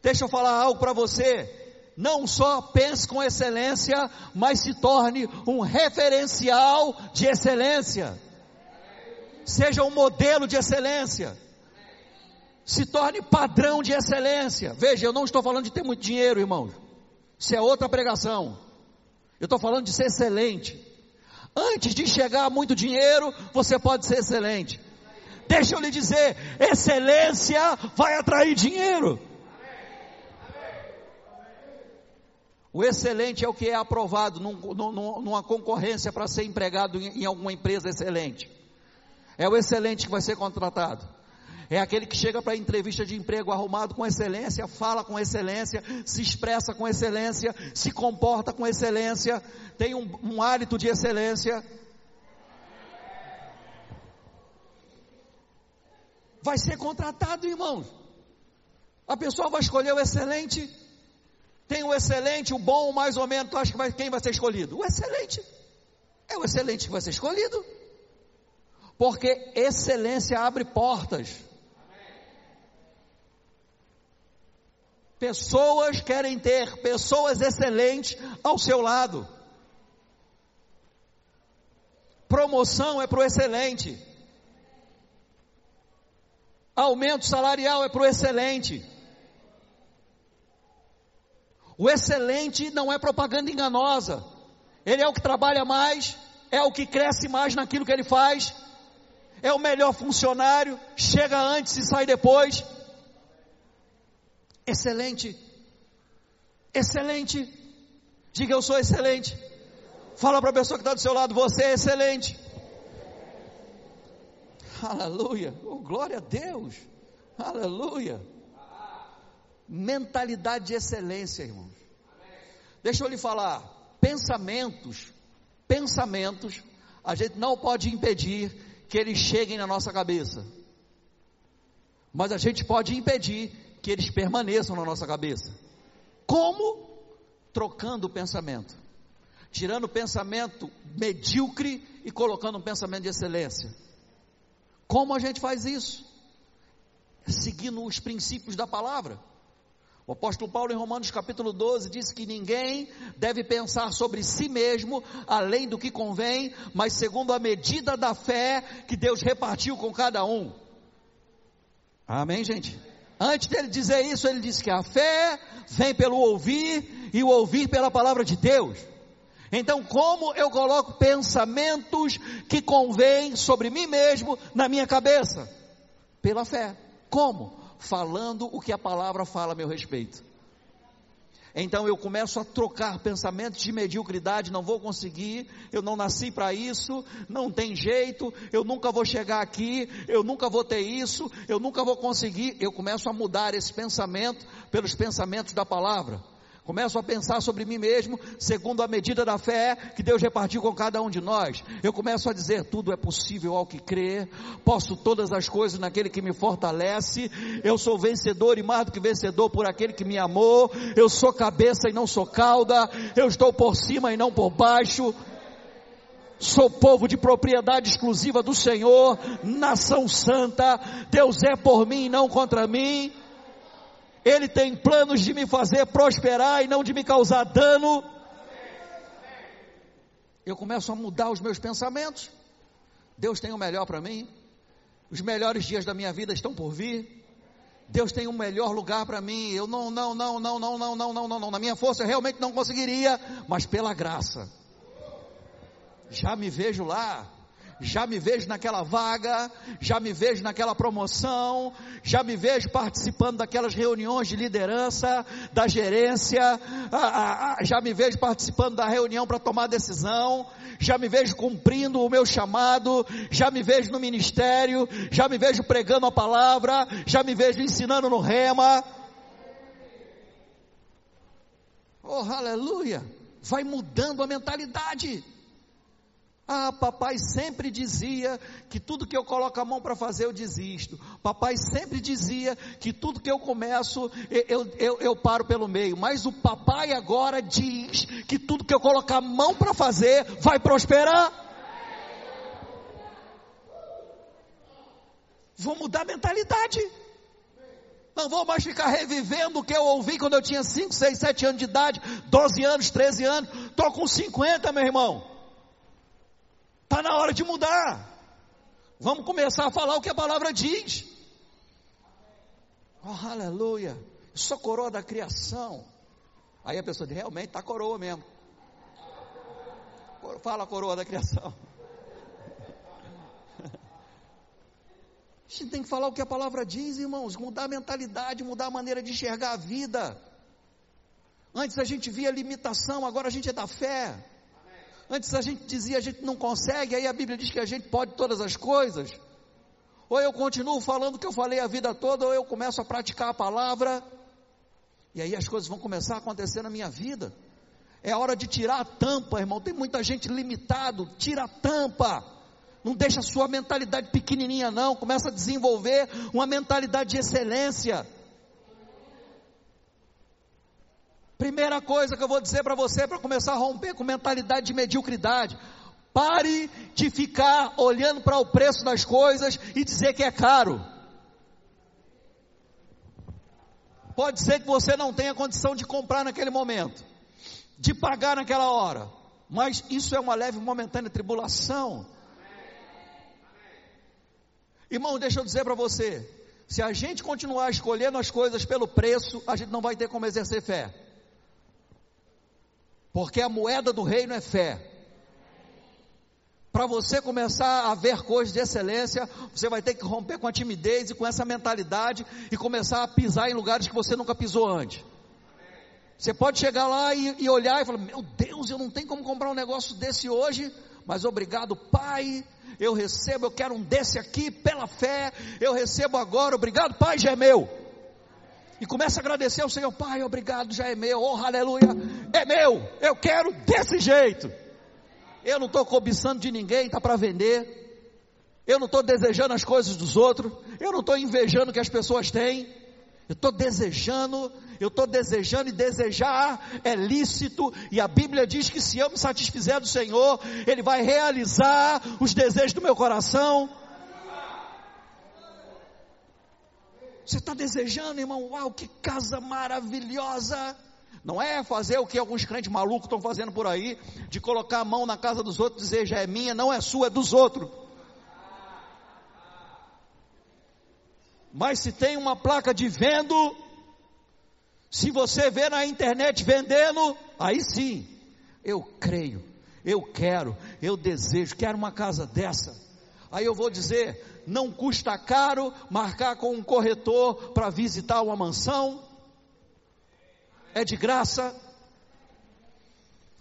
Deixa eu falar algo para você. Não só pense com excelência, mas se torne um referencial de excelência. Seja um modelo de excelência se torne padrão de excelência. Veja, eu não estou falando de ter muito dinheiro, irmãos. Isso é outra pregação. Eu estou falando de ser excelente. Antes de chegar a muito dinheiro, você pode ser excelente. Deixa eu lhe dizer, excelência vai atrair dinheiro. O excelente é o que é aprovado num, num, numa concorrência para ser empregado em, em alguma empresa excelente. É o excelente que vai ser contratado. É aquele que chega para a entrevista de emprego arrumado com excelência, fala com excelência, se expressa com excelência, se comporta com excelência, tem um, um hálito de excelência. Vai ser contratado, irmão. A pessoa vai escolher o excelente. Tem o excelente, o bom, mais ou menos. Tu acha que vai, quem vai ser escolhido? O excelente. É o excelente que vai ser escolhido. Porque excelência abre portas. Pessoas querem ter pessoas excelentes ao seu lado. Promoção é para o excelente. Aumento salarial é para o excelente. O excelente não é propaganda enganosa. Ele é o que trabalha mais, é o que cresce mais naquilo que ele faz, é o melhor funcionário, chega antes e sai depois. Excelente. Excelente. Diga eu sou excelente. Fala para a pessoa que está do seu lado, você é excelente. Aleluia. Oh, glória a Deus. Aleluia. Mentalidade de excelência, irmãos. Deixa eu lhe falar. Pensamentos, pensamentos, a gente não pode impedir que eles cheguem na nossa cabeça. Mas a gente pode impedir que eles permaneçam na nossa cabeça. Como? Trocando o pensamento. Tirando o pensamento medíocre e colocando um pensamento de excelência. Como a gente faz isso? Seguindo os princípios da palavra. O apóstolo Paulo, em Romanos capítulo 12, diz que ninguém deve pensar sobre si mesmo além do que convém, mas segundo a medida da fé que Deus repartiu com cada um. Amém, gente? Antes dele dizer isso, ele disse que a fé vem pelo ouvir e o ouvir pela palavra de Deus. Então, como eu coloco pensamentos que convêm sobre mim mesmo na minha cabeça? Pela fé. Como? Falando o que a palavra fala a meu respeito. Então eu começo a trocar pensamentos de mediocridade, não vou conseguir, eu não nasci para isso, não tem jeito, eu nunca vou chegar aqui, eu nunca vou ter isso, eu nunca vou conseguir. Eu começo a mudar esse pensamento pelos pensamentos da palavra. Começo a pensar sobre mim mesmo, segundo a medida da fé que Deus repartiu com cada um de nós. Eu começo a dizer: tudo é possível ao que crê, posso todas as coisas naquele que me fortalece. Eu sou vencedor e mais do que vencedor por aquele que me amou. Eu sou cabeça e não sou cauda. Eu estou por cima e não por baixo. Sou povo de propriedade exclusiva do Senhor, nação santa. Deus é por mim e não contra mim. Ele tem planos de me fazer prosperar e não de me causar dano. Eu começo a mudar os meus pensamentos. Deus tem o melhor para mim. Os melhores dias da minha vida estão por vir. Deus tem um melhor lugar para mim. Eu não, não, não, não, não, não, não, não, não, não. Na minha força eu realmente não conseguiria, mas pela graça. Já me vejo lá já me vejo naquela vaga, já me vejo naquela promoção, já me vejo participando daquelas reuniões de liderança, da gerência, já me vejo participando da reunião para tomar decisão, já me vejo cumprindo o meu chamado, já me vejo no ministério, já me vejo pregando a palavra, já me vejo ensinando no rema. Oh, aleluia! Vai mudando a mentalidade. Ah, papai sempre dizia que tudo que eu coloco a mão para fazer eu desisto. Papai sempre dizia que tudo que eu começo eu, eu, eu paro pelo meio. Mas o papai agora diz que tudo que eu colocar a mão para fazer vai prosperar. Vou mudar a mentalidade. Não vou mais ficar revivendo o que eu ouvi quando eu tinha 5, 6, 7 anos de idade, 12 anos, 13 anos. Estou com 50, meu irmão. Está na hora de mudar. Vamos começar a falar o que a palavra diz. Oh, aleluia. sou coroa da criação. Aí a pessoa diz, realmente está coroa mesmo. Fala coroa da criação. A gente tem que falar o que a palavra diz, irmãos. Mudar a mentalidade, mudar a maneira de enxergar a vida. Antes a gente via limitação, agora a gente é da fé. Antes a gente dizia a gente não consegue, aí a Bíblia diz que a gente pode todas as coisas. Ou eu continuo falando o que eu falei a vida toda, ou eu começo a praticar a palavra. E aí as coisas vão começar a acontecer na minha vida. É hora de tirar a tampa, irmão. Tem muita gente limitado. Tira a tampa. Não deixa a sua mentalidade pequenininha não, começa a desenvolver uma mentalidade de excelência. Primeira coisa que eu vou dizer para você para começar a romper com mentalidade de mediocridade. Pare de ficar olhando para o preço das coisas e dizer que é caro. Pode ser que você não tenha condição de comprar naquele momento, de pagar naquela hora, mas isso é uma leve momentânea tribulação. Irmão, deixa eu dizer para você: se a gente continuar escolhendo as coisas pelo preço, a gente não vai ter como exercer fé, porque a moeda do reino é fé para você começar a ver coisas de excelência, você vai ter que romper com a timidez e com essa mentalidade e começar a pisar em lugares que você nunca pisou antes. Você pode chegar lá e, e olhar e falar: Meu Deus, eu não tenho como comprar um negócio desse hoje, mas obrigado, Pai. Eu recebo, eu quero um desse aqui pela fé. Eu recebo agora, obrigado, Pai, já é meu. E começa a agradecer ao Senhor, Pai, obrigado, já é meu, oh aleluia, é meu, eu quero desse jeito. Eu não estou cobiçando de ninguém, está para vender. Eu não estou desejando as coisas dos outros. Eu não estou invejando o que as pessoas têm. Eu estou desejando, eu estou desejando e desejar é lícito, e a Bíblia diz que se eu me satisfizer do Senhor, Ele vai realizar os desejos do meu coração. Você está desejando, irmão? Uau, que casa maravilhosa! Não é fazer o que alguns crentes malucos estão fazendo por aí, de colocar a mão na casa dos outros e dizer já é minha, não é sua, é dos outros. Mas se tem uma placa de vendo, se você vê na internet vendendo, aí sim, eu creio, eu quero, eu desejo, quero uma casa dessa. Aí eu vou dizer, não custa caro marcar com um corretor para visitar uma mansão é de graça.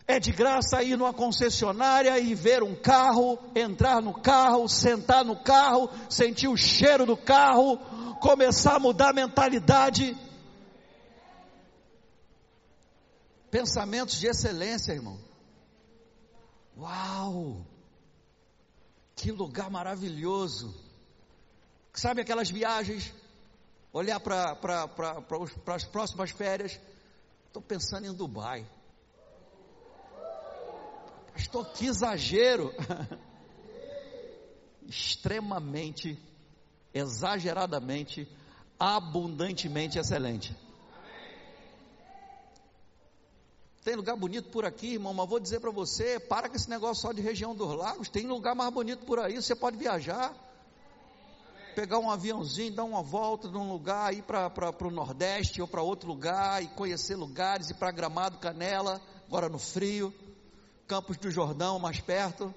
É de graça ir numa concessionária e ver um carro, entrar no carro, sentar no carro, sentir o cheiro do carro, começar a mudar a mentalidade. Pensamentos de excelência, irmão. Uau! Que lugar maravilhoso. Sabe aquelas viagens? Olhar para as próximas férias Estou pensando em Dubai. Pastor, que exagero! Extremamente, exageradamente, abundantemente excelente. Tem lugar bonito por aqui, irmão, mas vou dizer para você: para com esse negócio só de região dos lagos. Tem lugar mais bonito por aí, você pode viajar pegar um aviãozinho, dar uma volta de um lugar, ir para o Nordeste ou para outro lugar e conhecer lugares, ir para Gramado, Canela, agora no frio, Campos do Jordão, mais perto.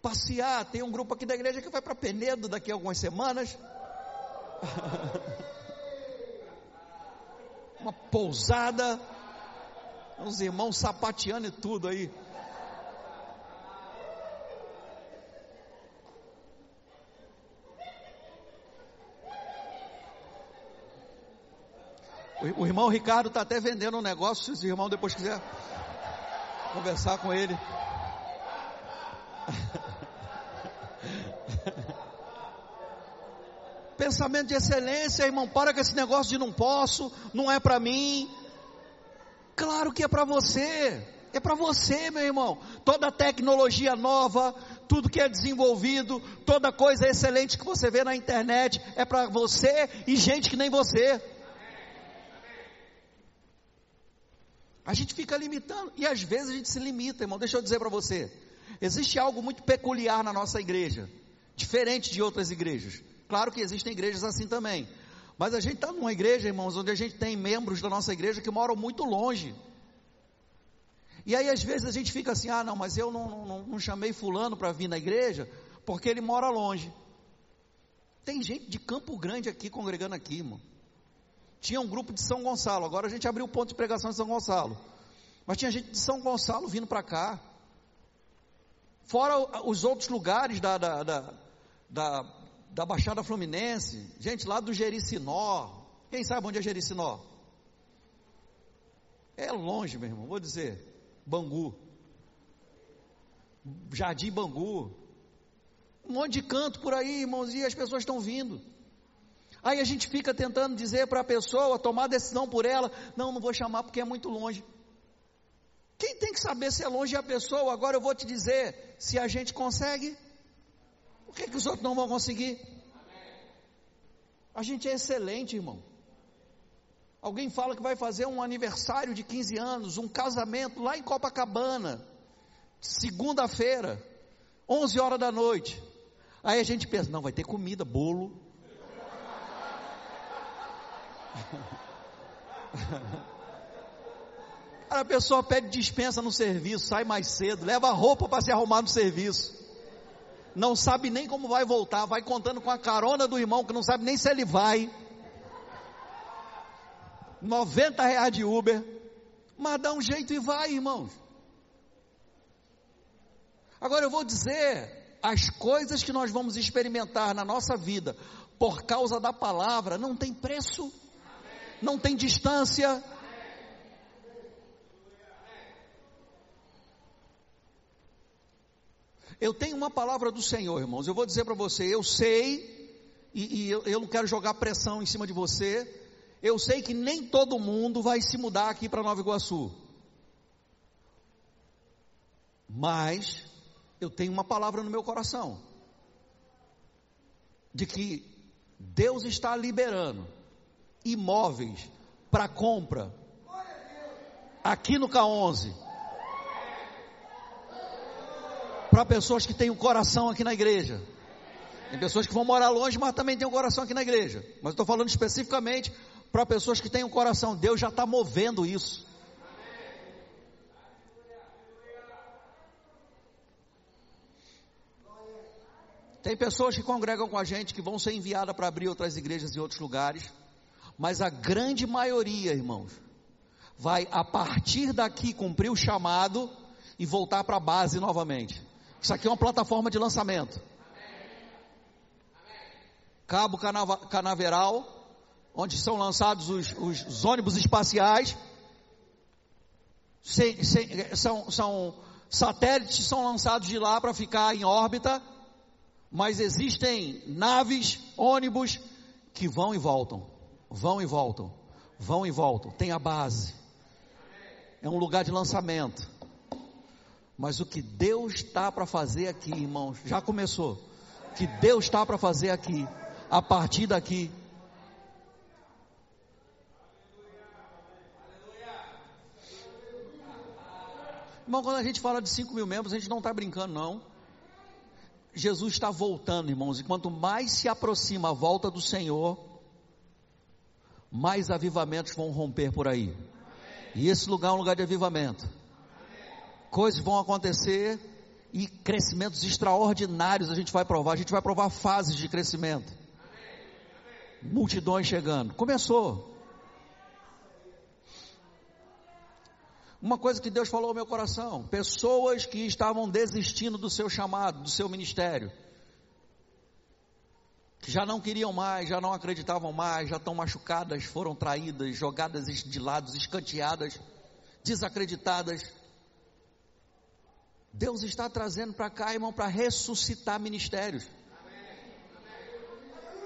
Passear, tem um grupo aqui da igreja que vai para Penedo daqui a algumas semanas. uma pousada, uns irmãos sapateando e tudo aí. O, irmão Ricardo está até vendendo um negócio, se o irmão depois quiser conversar com ele. Pensamento de excelência, irmão, para com esse negócio de não posso, não é para mim. Claro que é para você. É para você, meu irmão. Toda tecnologia nova, tudo que é desenvolvido, toda coisa excelente que você vê na internet é para você e gente que nem você. A gente fica limitando, e às vezes a gente se limita, irmão. Deixa eu dizer para você: existe algo muito peculiar na nossa igreja, diferente de outras igrejas. Claro que existem igrejas assim também, mas a gente está numa igreja, irmãos, onde a gente tem membros da nossa igreja que moram muito longe. E aí às vezes a gente fica assim: ah, não, mas eu não, não, não chamei Fulano para vir na igreja, porque ele mora longe. Tem gente de Campo Grande aqui congregando aqui, irmão. Tinha um grupo de São Gonçalo, agora a gente abriu o ponto de pregação de São Gonçalo. Mas tinha gente de São Gonçalo vindo para cá. Fora os outros lugares da, da, da, da, da Baixada Fluminense, gente lá do Jericinó. Quem sabe onde é Jericinó? É longe, meu irmão, vou dizer. Bangu. Jardim Bangu. Um monte de canto por aí, irmãos, e as pessoas estão vindo. Aí a gente fica tentando dizer para a pessoa, tomar decisão por ela, não, não vou chamar porque é muito longe. Quem tem que saber se é longe é a pessoa, agora eu vou te dizer, se a gente consegue, por que, que os outros não vão conseguir? A gente é excelente, irmão. Alguém fala que vai fazer um aniversário de 15 anos, um casamento lá em Copacabana, segunda-feira, 11 horas da noite. Aí a gente pensa, não, vai ter comida, bolo. a pessoa pede dispensa no serviço, sai mais cedo, leva roupa para se arrumar no serviço. Não sabe nem como vai voltar, vai contando com a carona do irmão que não sabe nem se ele vai. 90 reais de Uber, mas dá um jeito e vai, irmãos. Agora eu vou dizer, as coisas que nós vamos experimentar na nossa vida por causa da palavra não tem preço, não tem distância. Eu tenho uma palavra do Senhor, irmãos. Eu vou dizer para você, eu sei, e, e eu, eu não quero jogar pressão em cima de você, eu sei que nem todo mundo vai se mudar aqui para Nova Iguaçu. Mas eu tenho uma palavra no meu coração de que Deus está liberando imóveis para compra aqui no K11 para pessoas que têm um coração aqui na igreja. Tem pessoas que vão morar longe, mas também têm o um coração aqui na igreja. Mas estou falando especificamente para pessoas que têm um coração. Deus já está movendo isso. Tem pessoas que congregam com a gente que vão ser enviadas para abrir outras igrejas em outros lugares, mas a grande maioria, irmãos, vai a partir daqui cumprir o chamado e voltar para a base novamente. Isso aqui é uma plataforma de lançamento. Cabo Canaveral, onde são lançados os, os, os ônibus espaciais, sem, sem, são, são satélites são lançados de lá para ficar em órbita, mas existem naves, ônibus que vão e voltam, vão e voltam, vão e voltam. Tem a base, é um lugar de lançamento. Mas o que Deus está para fazer aqui, irmãos, já começou. O que Deus está para fazer aqui, a partir daqui, Irmão, quando a gente fala de 5 mil membros, a gente não está brincando, não. Jesus está voltando, irmãos, e quanto mais se aproxima a volta do Senhor, mais avivamentos vão romper por aí. E esse lugar é um lugar de avivamento. Coisas vão acontecer e crescimentos extraordinários a gente vai provar. A gente vai provar fases de crescimento. Multidões chegando. Começou. Uma coisa que Deus falou ao meu coração: pessoas que estavam desistindo do seu chamado, do seu ministério, já não queriam mais, já não acreditavam mais, já estão machucadas, foram traídas, jogadas de lados, escanteadas, desacreditadas. Deus está trazendo para cá, irmão, para ressuscitar ministérios.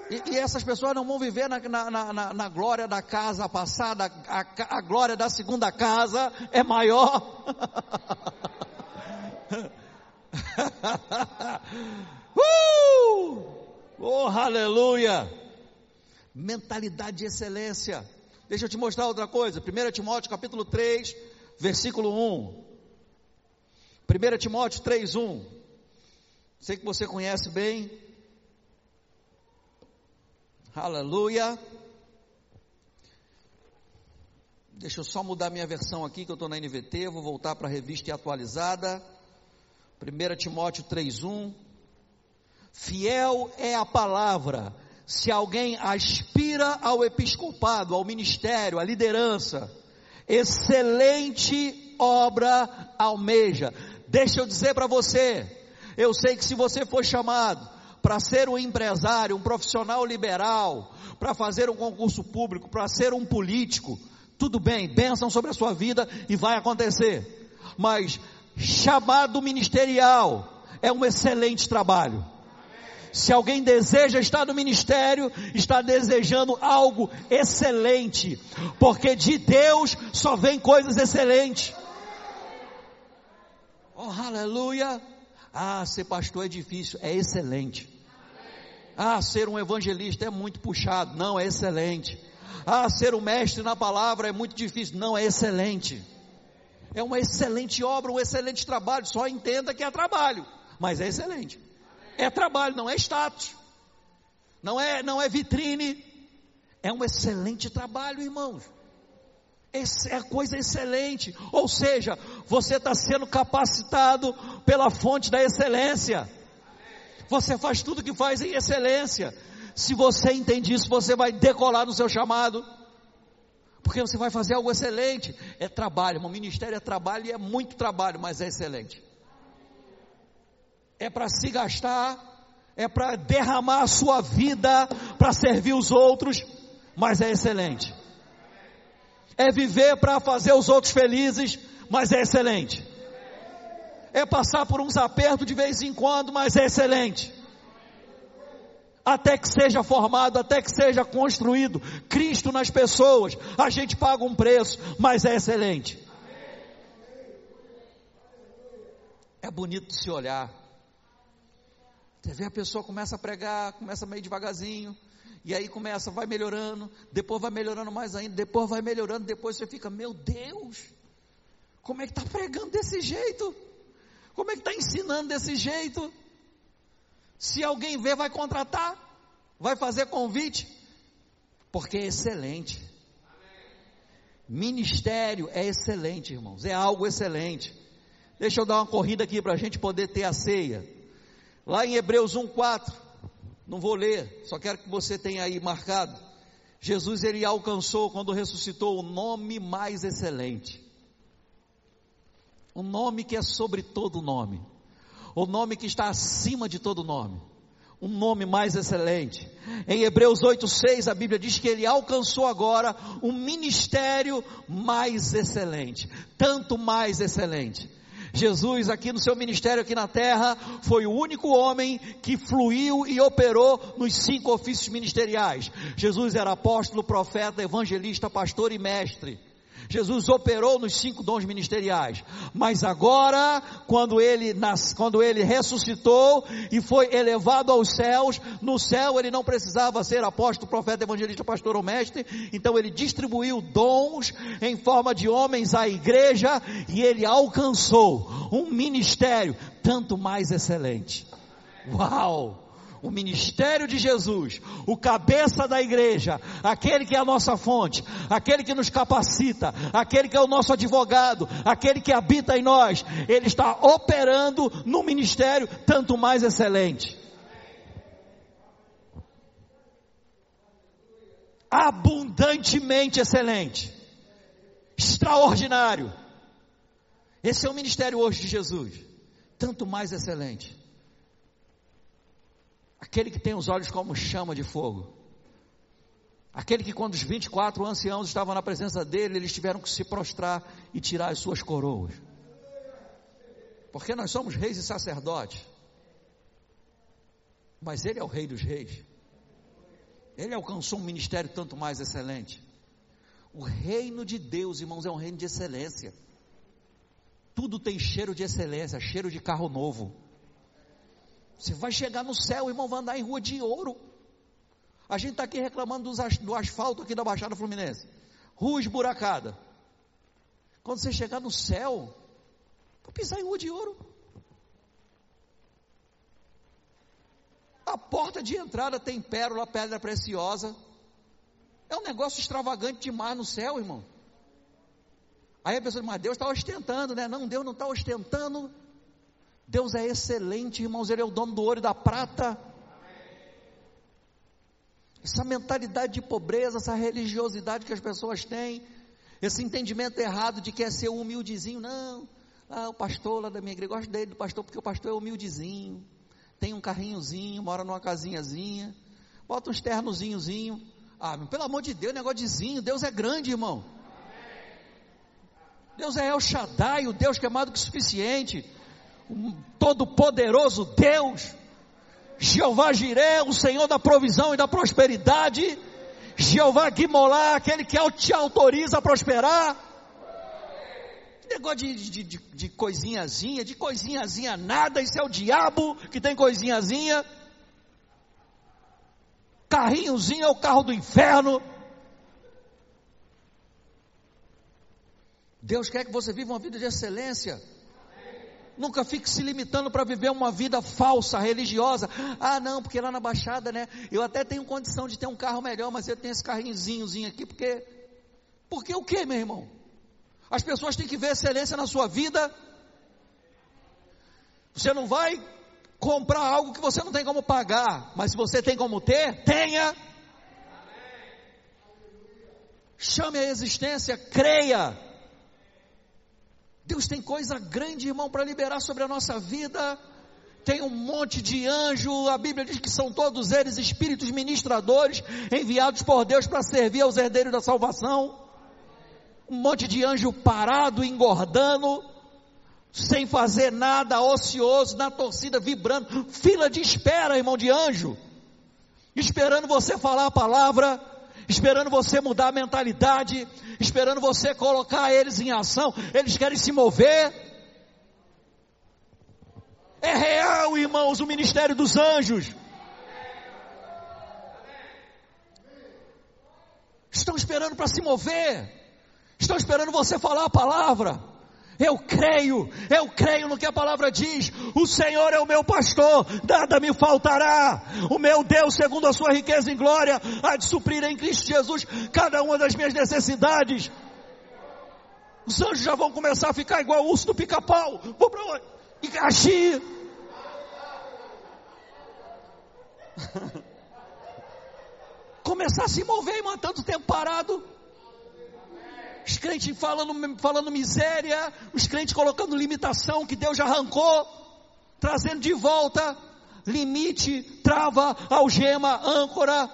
E, e, essas pessoas não vão viver na, na, na, na glória da casa passada, a, a, glória da segunda casa é maior. uh! Oh, aleluia! Mentalidade de excelência. Deixa eu te mostrar outra coisa. 1 Timóteo capítulo 3, versículo 1. 1 Timóteo 3, 1. Sei que você conhece bem. Aleluia. Deixa eu só mudar minha versão aqui, que eu estou na NVT, vou voltar para a revista atualizada. 1 Timóteo 3,1. Fiel é a palavra. Se alguém aspira ao episcopado, ao ministério, à liderança, excelente obra almeja. Deixa eu dizer para você, eu sei que se você for chamado para ser um empresário, um profissional liberal, para fazer um concurso público, para ser um político, tudo bem, bênção sobre a sua vida e vai acontecer. Mas chamado ministerial é um excelente trabalho. Se alguém deseja estar no ministério, está desejando algo excelente, porque de Deus só vem coisas excelentes. Oh, aleluia! Ah, ser pastor é difícil, é excelente. Ah, ser um evangelista é muito puxado, não, é excelente. Ah, ser um mestre na palavra é muito difícil, não, é excelente. É uma excelente obra, um excelente trabalho, só entenda que é trabalho, mas é excelente. É trabalho, não é status. Não é, não é vitrine. É um excelente trabalho, irmãos é coisa excelente. Ou seja, você está sendo capacitado pela fonte da excelência. Você faz tudo que faz em excelência. Se você entende isso, você vai decolar no seu chamado. Porque você vai fazer algo excelente. É trabalho, o ministério é trabalho e é muito trabalho, mas é excelente. É para se gastar, é para derramar a sua vida para servir os outros, mas é excelente é viver para fazer os outros felizes, mas é excelente. É passar por uns apertos de vez em quando, mas é excelente. Até que seja formado, até que seja construído Cristo nas pessoas, a gente paga um preço, mas é excelente. É bonito se olhar. Você vê a pessoa começa a pregar, começa meio devagarzinho, e aí começa, vai melhorando, depois vai melhorando mais ainda, depois vai melhorando, depois você fica, meu Deus, como é que está pregando desse jeito? Como é que está ensinando desse jeito? Se alguém ver, vai contratar, vai fazer convite, porque é excelente. Ministério é excelente, irmãos, é algo excelente. Deixa eu dar uma corrida aqui para a gente poder ter a ceia. Lá em Hebreus 1,4 não vou ler, só quero que você tenha aí marcado. Jesus ele alcançou quando ressuscitou o nome mais excelente. O nome que é sobre todo nome. O nome que está acima de todo nome. Um nome mais excelente. Em Hebreus 8:6 a Bíblia diz que ele alcançou agora um ministério mais excelente, tanto mais excelente. Jesus, aqui no seu ministério aqui na terra, foi o único homem que fluiu e operou nos cinco ofícios ministeriais. Jesus era apóstolo, profeta, evangelista, pastor e mestre. Jesus operou nos cinco dons ministeriais, mas agora, quando ele, nas, quando ele ressuscitou e foi elevado aos céus, no céu ele não precisava ser apóstolo, profeta, evangelista, pastor ou mestre, então ele distribuiu dons em forma de homens à igreja e ele alcançou um ministério tanto mais excelente. Uau! O ministério de Jesus, o cabeça da igreja, aquele que é a nossa fonte, aquele que nos capacita, aquele que é o nosso advogado, aquele que habita em nós, ele está operando no ministério tanto mais excelente. Abundantemente excelente, extraordinário. Esse é o ministério hoje de Jesus, tanto mais excelente. Aquele que tem os olhos como chama de fogo. Aquele que quando os 24 anciãos estavam na presença dele, eles tiveram que se prostrar e tirar as suas coroas. Porque nós somos reis e sacerdotes. Mas ele é o rei dos reis. Ele alcançou um ministério tanto mais excelente. O reino de Deus, irmãos, é um reino de excelência. Tudo tem cheiro de excelência, cheiro de carro novo. Você vai chegar no céu, irmão, vai andar em rua de ouro. A gente está aqui reclamando do asfalto aqui da Baixada Fluminense. Rua esburacada. Quando você chegar no céu, vai pisar em rua de ouro. A porta de entrada tem pérola, pedra preciosa. É um negócio extravagante demais no céu, irmão. Aí a pessoa diz, mas Deus está ostentando, né? Não, Deus não está ostentando Deus é excelente, irmãos, Ele é o dono do ouro e da prata. Essa mentalidade de pobreza, essa religiosidade que as pessoas têm, esse entendimento errado de que é ser humildezinho, não. Ah, o pastor lá da minha igreja, gosto dele do pastor porque o pastor é humildezinho, tem um carrinhozinho, mora numa casinhazinha, bota uns ternozinhozinho. Ah, pelo amor de Deus, negócio Deus é grande, irmão. Deus é El Shaddai, o Deus que é mais do que suficiente todo-poderoso Deus. Jeová Jiré, o Senhor da provisão e da prosperidade, Jeová Guimolá, aquele que te autoriza a prosperar. Negócio de, de, de, de coisinhazinha, de coisinhazinha nada, isso é o diabo que tem coisinhazinha. Carrinhozinho é o carro do inferno. Deus quer que você viva uma vida de excelência. Nunca fique se limitando para viver uma vida falsa, religiosa. Ah, não, porque lá na Baixada, né? Eu até tenho condição de ter um carro melhor, mas eu tenho esse carrinhozinhozinho aqui, porque. Porque o que, meu irmão? As pessoas têm que ver excelência na sua vida. Você não vai comprar algo que você não tem como pagar, mas se você tem como ter, tenha. Chame a existência, creia. Deus tem coisa grande, irmão, para liberar sobre a nossa vida. Tem um monte de anjo, a Bíblia diz que são todos eles espíritos ministradores enviados por Deus para servir aos herdeiros da salvação. Um monte de anjo parado, engordando, sem fazer nada, ocioso, na torcida, vibrando, fila de espera, irmão de anjo, esperando você falar a palavra, esperando você mudar a mentalidade, esperando você colocar eles em ação, eles querem se mover. É real, irmãos, o ministério dos anjos. Estão esperando para se mover, estão esperando você falar a palavra. Eu creio, eu creio no que a palavra diz. O Senhor é o meu pastor, nada me faltará. O meu Deus, segundo a sua riqueza em glória, há de suprir em Cristo Jesus cada uma das minhas necessidades. Os anjos já vão começar a ficar igual o urso do pica-pau. Vou para onde? Icaxi. começar a se mover, irmão, tanto tempo parado os crentes falando, falando miséria, os crentes colocando limitação que Deus já arrancou, trazendo de volta limite, trava, algema, âncora.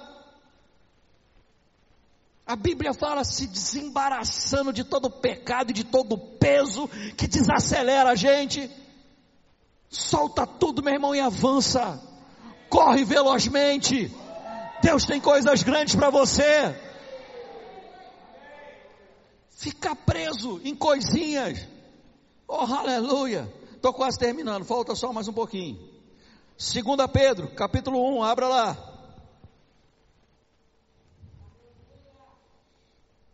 A Bíblia fala se desembaraçando de todo pecado e de todo peso que desacelera a gente. Solta tudo, meu irmão, e avança. Corre velozmente. Deus tem coisas grandes para você ficar preso em coisinhas. Oh, aleluia. Estou quase terminando, falta só mais um pouquinho. 2 Pedro, capítulo 1, abra lá.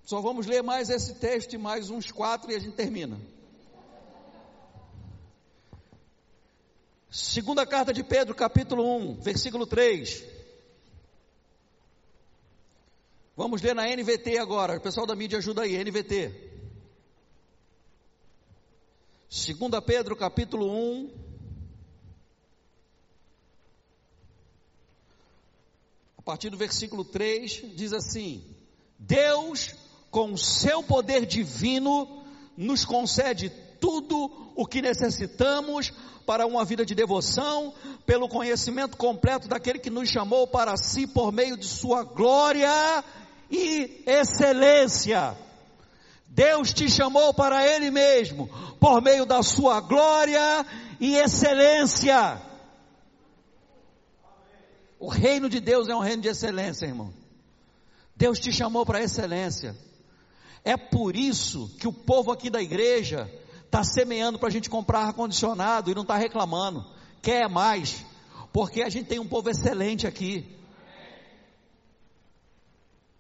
Só vamos ler mais esse texto e mais uns quatro e a gente termina. Segunda carta de Pedro, capítulo 1, versículo 3. Vamos ler na NVT agora. O pessoal da mídia ajuda aí, NVT. 2 Pedro capítulo 1. A partir do versículo 3, diz assim: Deus, com seu poder divino, nos concede tudo o que necessitamos para uma vida de devoção, pelo conhecimento completo daquele que nos chamou para si por meio de sua glória e excelência. Deus te chamou para Ele mesmo, por meio da sua glória e excelência. O reino de Deus é um reino de excelência, irmão. Deus te chamou para excelência. É por isso que o povo aqui da igreja está semeando para a gente comprar ar-condicionado e não está reclamando. Quer mais, porque a gente tem um povo excelente aqui.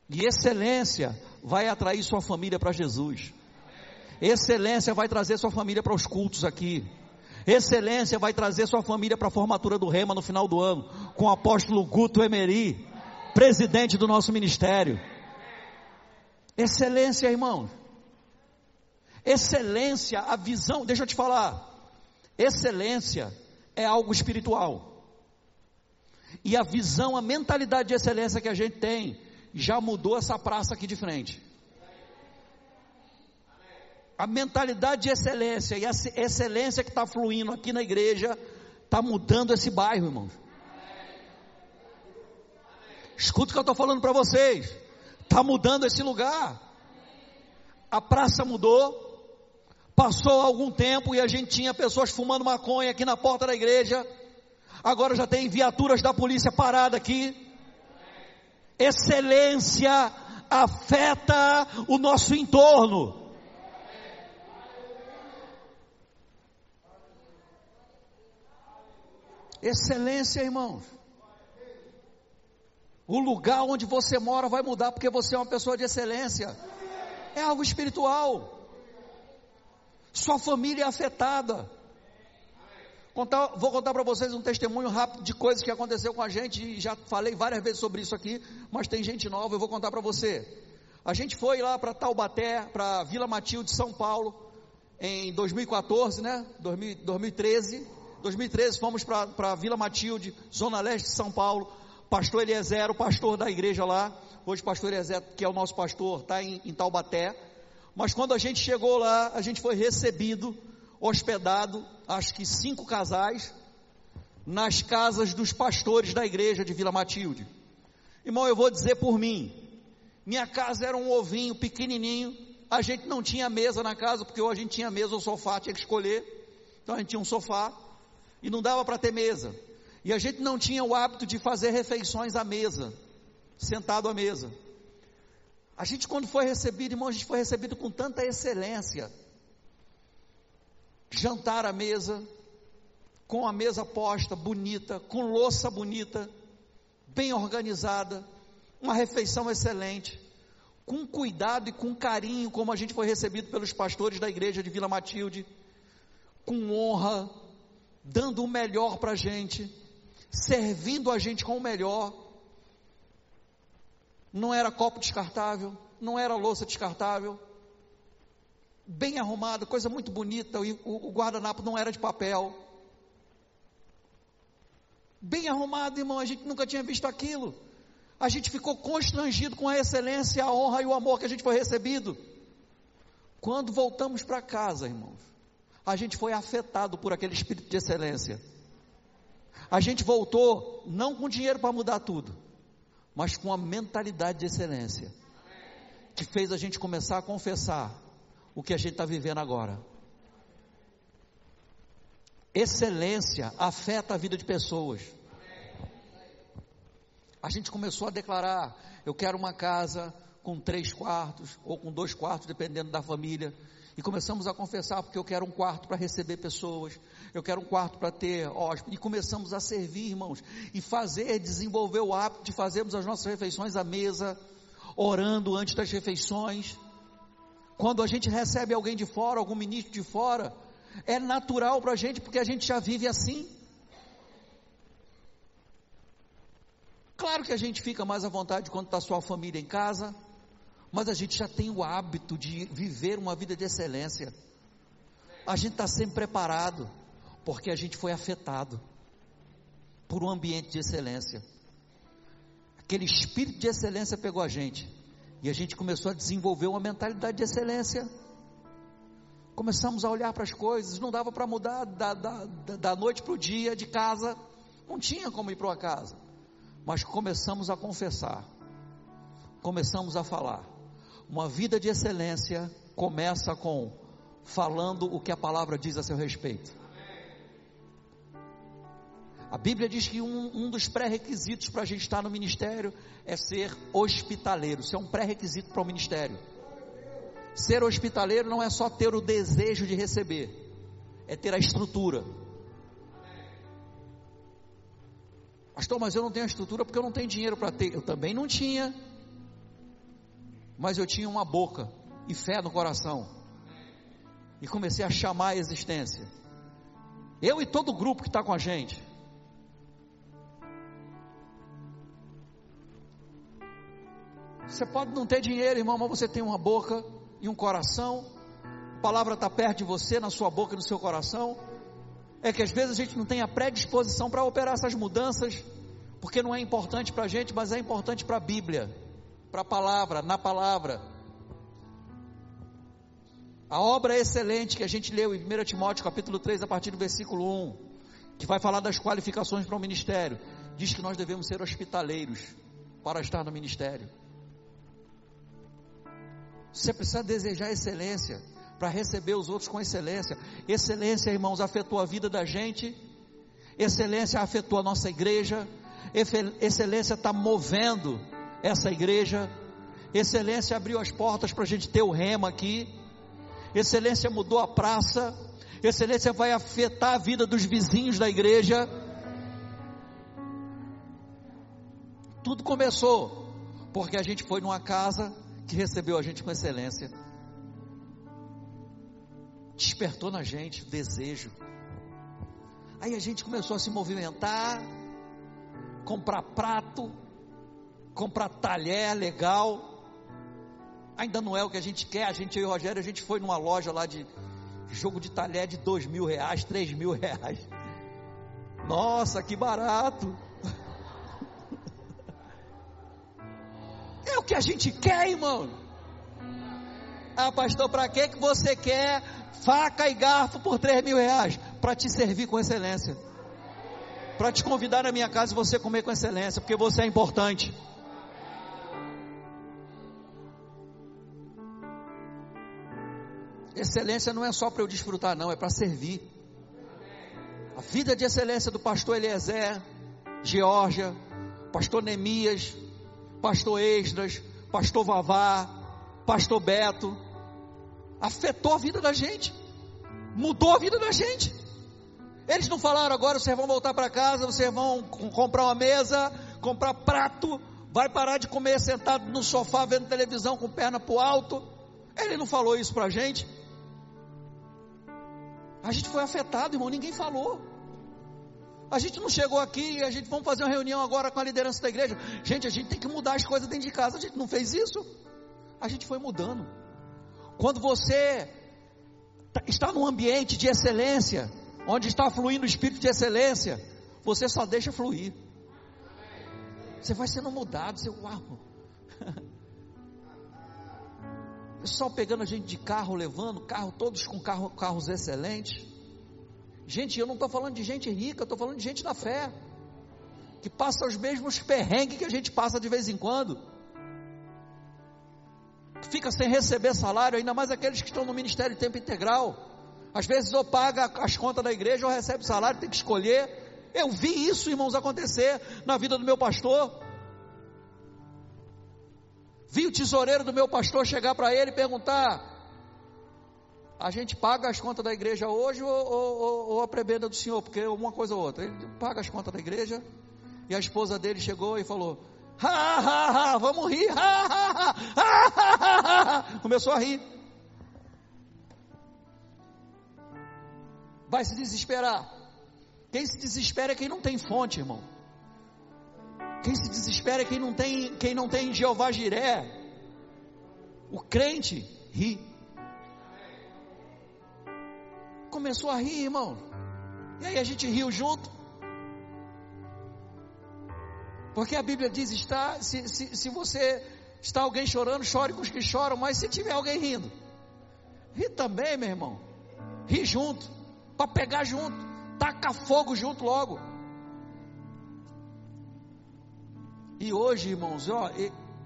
E excelência vai atrair sua família para Jesus. Excelência vai trazer sua família para os cultos aqui. Excelência vai trazer sua família para a formatura do Rema no final do ano, com o apóstolo Guto Emery, presidente do nosso ministério. Excelência, irmãos. Excelência, a visão, deixa eu te falar. Excelência é algo espiritual. E a visão, a mentalidade de excelência que a gente tem já mudou essa praça aqui de frente. A mentalidade de excelência e a excelência que está fluindo aqui na igreja está mudando esse bairro, irmãos. Escuta o que eu estou falando para vocês. Está mudando esse lugar. A praça mudou. Passou algum tempo e a gente tinha pessoas fumando maconha aqui na porta da igreja. Agora já tem viaturas da polícia parada aqui. Excelência afeta o nosso entorno. Excelência, irmãos. O lugar onde você mora vai mudar porque você é uma pessoa de excelência. É algo espiritual. Sua família é afetada. Contar, vou contar para vocês um testemunho rápido de coisas que aconteceu com a gente. Já falei várias vezes sobre isso aqui, mas tem gente nova. Eu vou contar para você. A gente foi lá para Taubaté, para Vila Matilde, São Paulo, em 2014, né? 2013. 2013 fomos para Vila Matilde, Zona Leste de São Paulo. Pastor Eliezer, o pastor da igreja lá. Hoje, pastor Eliezer, que é o nosso pastor, está em, em Taubaté. Mas quando a gente chegou lá, a gente foi recebido, hospedado, acho que cinco casais, nas casas dos pastores da igreja de Vila Matilde. Irmão, eu vou dizer por mim, minha casa era um ovinho pequenininho, a gente não tinha mesa na casa, porque ou a gente tinha mesa ou sofá, tinha que escolher. Então a gente tinha um sofá e não dava para ter mesa. E a gente não tinha o hábito de fazer refeições à mesa, sentado à mesa. A gente, quando foi recebido, irmão, a gente foi recebido com tanta excelência. Jantar à mesa, com a mesa posta, bonita, com louça bonita, bem organizada, uma refeição excelente, com cuidado e com carinho, como a gente foi recebido pelos pastores da igreja de Vila Matilde, com honra, dando o melhor para a gente, servindo a gente com o melhor. Não era copo descartável, não era louça descartável, bem arrumado, coisa muito bonita, o, o guardanapo não era de papel. Bem arrumado, irmão, a gente nunca tinha visto aquilo. A gente ficou constrangido com a excelência, a honra e o amor que a gente foi recebido. Quando voltamos para casa, irmãos, a gente foi afetado por aquele espírito de excelência. A gente voltou não com dinheiro para mudar tudo, mas com a mentalidade de excelência, que fez a gente começar a confessar o que a gente está vivendo agora. Excelência afeta a vida de pessoas. A gente começou a declarar: eu quero uma casa com três quartos ou com dois quartos, dependendo da família. E começamos a confessar, porque eu quero um quarto para receber pessoas, eu quero um quarto para ter hóspede. E começamos a servir, irmãos, e fazer, desenvolver o hábito de fazermos as nossas refeições à mesa, orando antes das refeições. Quando a gente recebe alguém de fora, algum ministro de fora, é natural para a gente, porque a gente já vive assim. Claro que a gente fica mais à vontade quando está sua família em casa, mas a gente já tem o hábito de viver uma vida de excelência. A gente está sempre preparado, porque a gente foi afetado por um ambiente de excelência. Aquele espírito de excelência pegou a gente, e a gente começou a desenvolver uma mentalidade de excelência. Começamos a olhar para as coisas, não dava para mudar da, da, da noite para o dia, de casa, não tinha como ir para uma casa, mas começamos a confessar, começamos a falar uma vida de excelência começa com falando o que a palavra diz a seu respeito. A Bíblia diz que um, um dos pré-requisitos para a gente estar no ministério é ser hospitaleiro. Isso é um pré-requisito para o ministério. Ser hospitaleiro não é só ter o desejo de receber, é ter a estrutura. Pastor, mas eu não tenho a estrutura porque eu não tenho dinheiro para ter. Eu também não tinha mas eu tinha uma boca e fé no coração. E comecei a chamar a existência. Eu e todo o grupo que está com a gente. Você pode não ter dinheiro, irmão, mas você tem uma boca e um coração. A palavra está perto de você, na sua boca e no seu coração. É que às vezes a gente não tem a predisposição para operar essas mudanças, porque não é importante para a gente, mas é importante para a Bíblia para a palavra, na palavra. A obra é excelente que a gente leu em 1 Timóteo capítulo 3, a partir do versículo 1, que vai falar das qualificações para o ministério, diz que nós devemos ser hospitaleiros para estar no ministério. Você precisa desejar excelência para receber os outros com excelência. Excelência, irmãos, afetou a vida da gente. Excelência afetou a nossa igreja, excelência está movendo essa igreja, excelência abriu as portas para a gente ter o rema aqui, excelência mudou a praça, excelência vai afetar a vida dos vizinhos da igreja. Tudo começou porque a gente foi numa casa que recebeu a gente com excelência. Despertou na gente o desejo. Aí a gente começou a se movimentar, comprar prato, comprar talher legal. Ainda não é o que a gente quer. A gente, eu e o Rogério, a gente foi numa loja lá de jogo de talher de dois mil reais, três mil reais. Nossa, que barato! É o que a gente quer, irmão. Ah, pastor, para que você quer faca e garfo por três mil reais? Para te servir com excelência. Para te convidar na minha casa e você comer com excelência, porque você é importante. Excelência não é só para eu desfrutar, não, é para servir. A vida de excelência do pastor Eliezer, Georgia, pastor Neemias, pastor Esdras, pastor Vavá, pastor Beto, afetou a vida da gente, mudou a vida da gente. Eles não falaram agora, vocês vão voltar para casa, vocês vão comprar uma mesa, comprar prato, vai parar de comer sentado no sofá vendo televisão com perna para o alto. Ele não falou isso para a gente. A gente foi afetado, irmão, ninguém falou. A gente não chegou aqui e a gente vamos fazer uma reunião agora com a liderança da igreja. Gente, a gente tem que mudar as coisas dentro de casa. A gente não fez isso. A gente foi mudando. Quando você tá, está num ambiente de excelência, onde está fluindo o espírito de excelência, você só deixa fluir. Você vai sendo mudado, você, uau. Pessoal pegando a gente de carro, levando carro, todos com carro, carros excelentes. Gente, eu não estou falando de gente rica, eu estou falando de gente da fé, que passa os mesmos perrengues que a gente passa de vez em quando, que fica sem receber salário, ainda mais aqueles que estão no ministério de tempo integral. Às vezes ou paga as contas da igreja ou recebe salário, tem que escolher. Eu vi isso, irmãos, acontecer na vida do meu pastor. Vi o tesoureiro do meu pastor chegar para ele e perguntar: a gente paga as contas da igreja hoje ou, ou, ou, a prebenda do senhor, porque uma coisa ou outra. Ele paga as contas da igreja e a esposa dele chegou e falou: ha, ha, ha, vamos rir, ha, ha, ha, ha, ha, começou a rir. Vai se desesperar. Quem se desespera é quem não tem fonte, irmão. Quem se desespera é quem não tem, quem não tem Jeová Jiré. O crente ri. Começou a rir, irmão. E aí a gente riu junto. Porque a Bíblia diz: está, se, se, se você está alguém chorando, chore com os que choram, mas se tiver alguém rindo, ri também, meu irmão. Ri junto, para pegar junto, taca fogo junto logo. E hoje, irmãos, ó,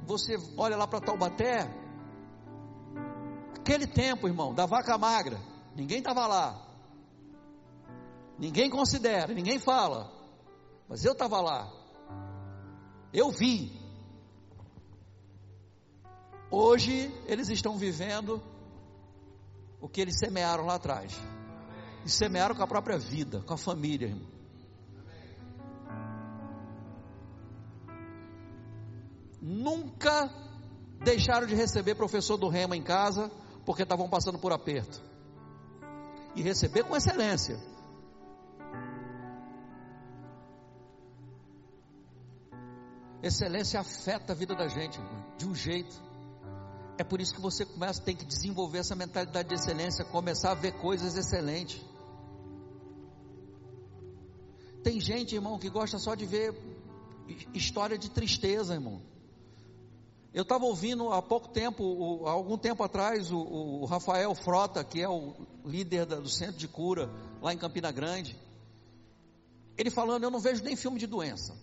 você olha lá para Taubaté, aquele tempo, irmão, da vaca magra, Ninguém estava lá. Ninguém considera, ninguém fala. Mas eu estava lá. Eu vi. Hoje eles estão vivendo o que eles semearam lá atrás. E semearam com a própria vida, com a família, irmão. Nunca deixaram de receber professor do rema em casa porque estavam passando por aperto e receber com excelência. Excelência afeta a vida da gente de um jeito. É por isso que você começa, tem que desenvolver essa mentalidade de excelência, começar a ver coisas excelentes. Tem gente, irmão, que gosta só de ver história de tristeza, irmão. Eu estava ouvindo há pouco tempo, há algum tempo atrás, o, o, Rafael Frota, que é o líder da, do centro de cura lá em Campina Grande, ele falando: Eu não vejo nem filme de doença.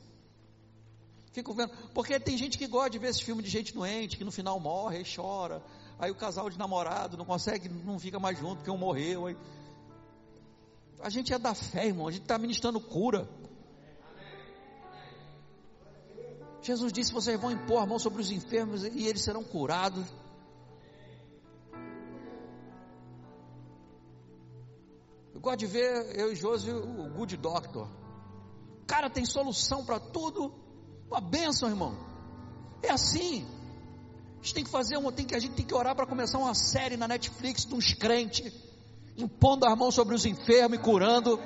Fico vendo, porque tem gente que gosta de ver esse filme de gente doente, que no final morre e chora. Aí o casal de namorado não consegue, não fica mais junto porque um morreu. Aí... A gente é da fé, irmão. A gente está ministrando cura. Jesus disse: Vocês vão impor a mão sobre os enfermos e eles serão curados. Eu gosto de ver eu e Josi o Good Doctor. O cara tem solução para tudo. Uma benção, irmão. É assim. A gente tem que fazer uma, tem que, a gente tem que orar para começar uma série na Netflix de uns crentes, impondo as mãos sobre os enfermos e curando.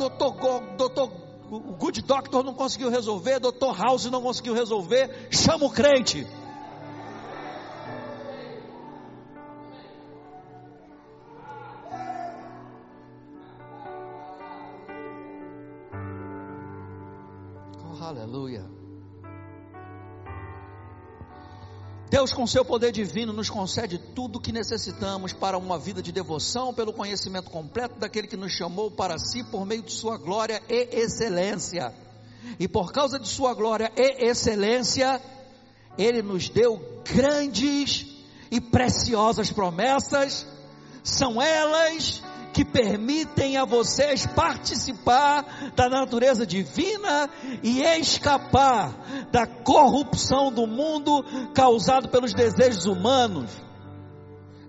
Doutor, doutor, o Good Doctor não conseguiu resolver, Doutor House não conseguiu resolver, chama o crente. Deus, com seu poder divino, nos concede tudo o que necessitamos para uma vida de devoção, pelo conhecimento completo daquele que nos chamou para si por meio de sua glória e excelência. E por causa de sua glória e excelência, ele nos deu grandes e preciosas promessas, são elas que permitem a vocês participar da natureza divina e escapar da corrupção do mundo causado pelos desejos humanos.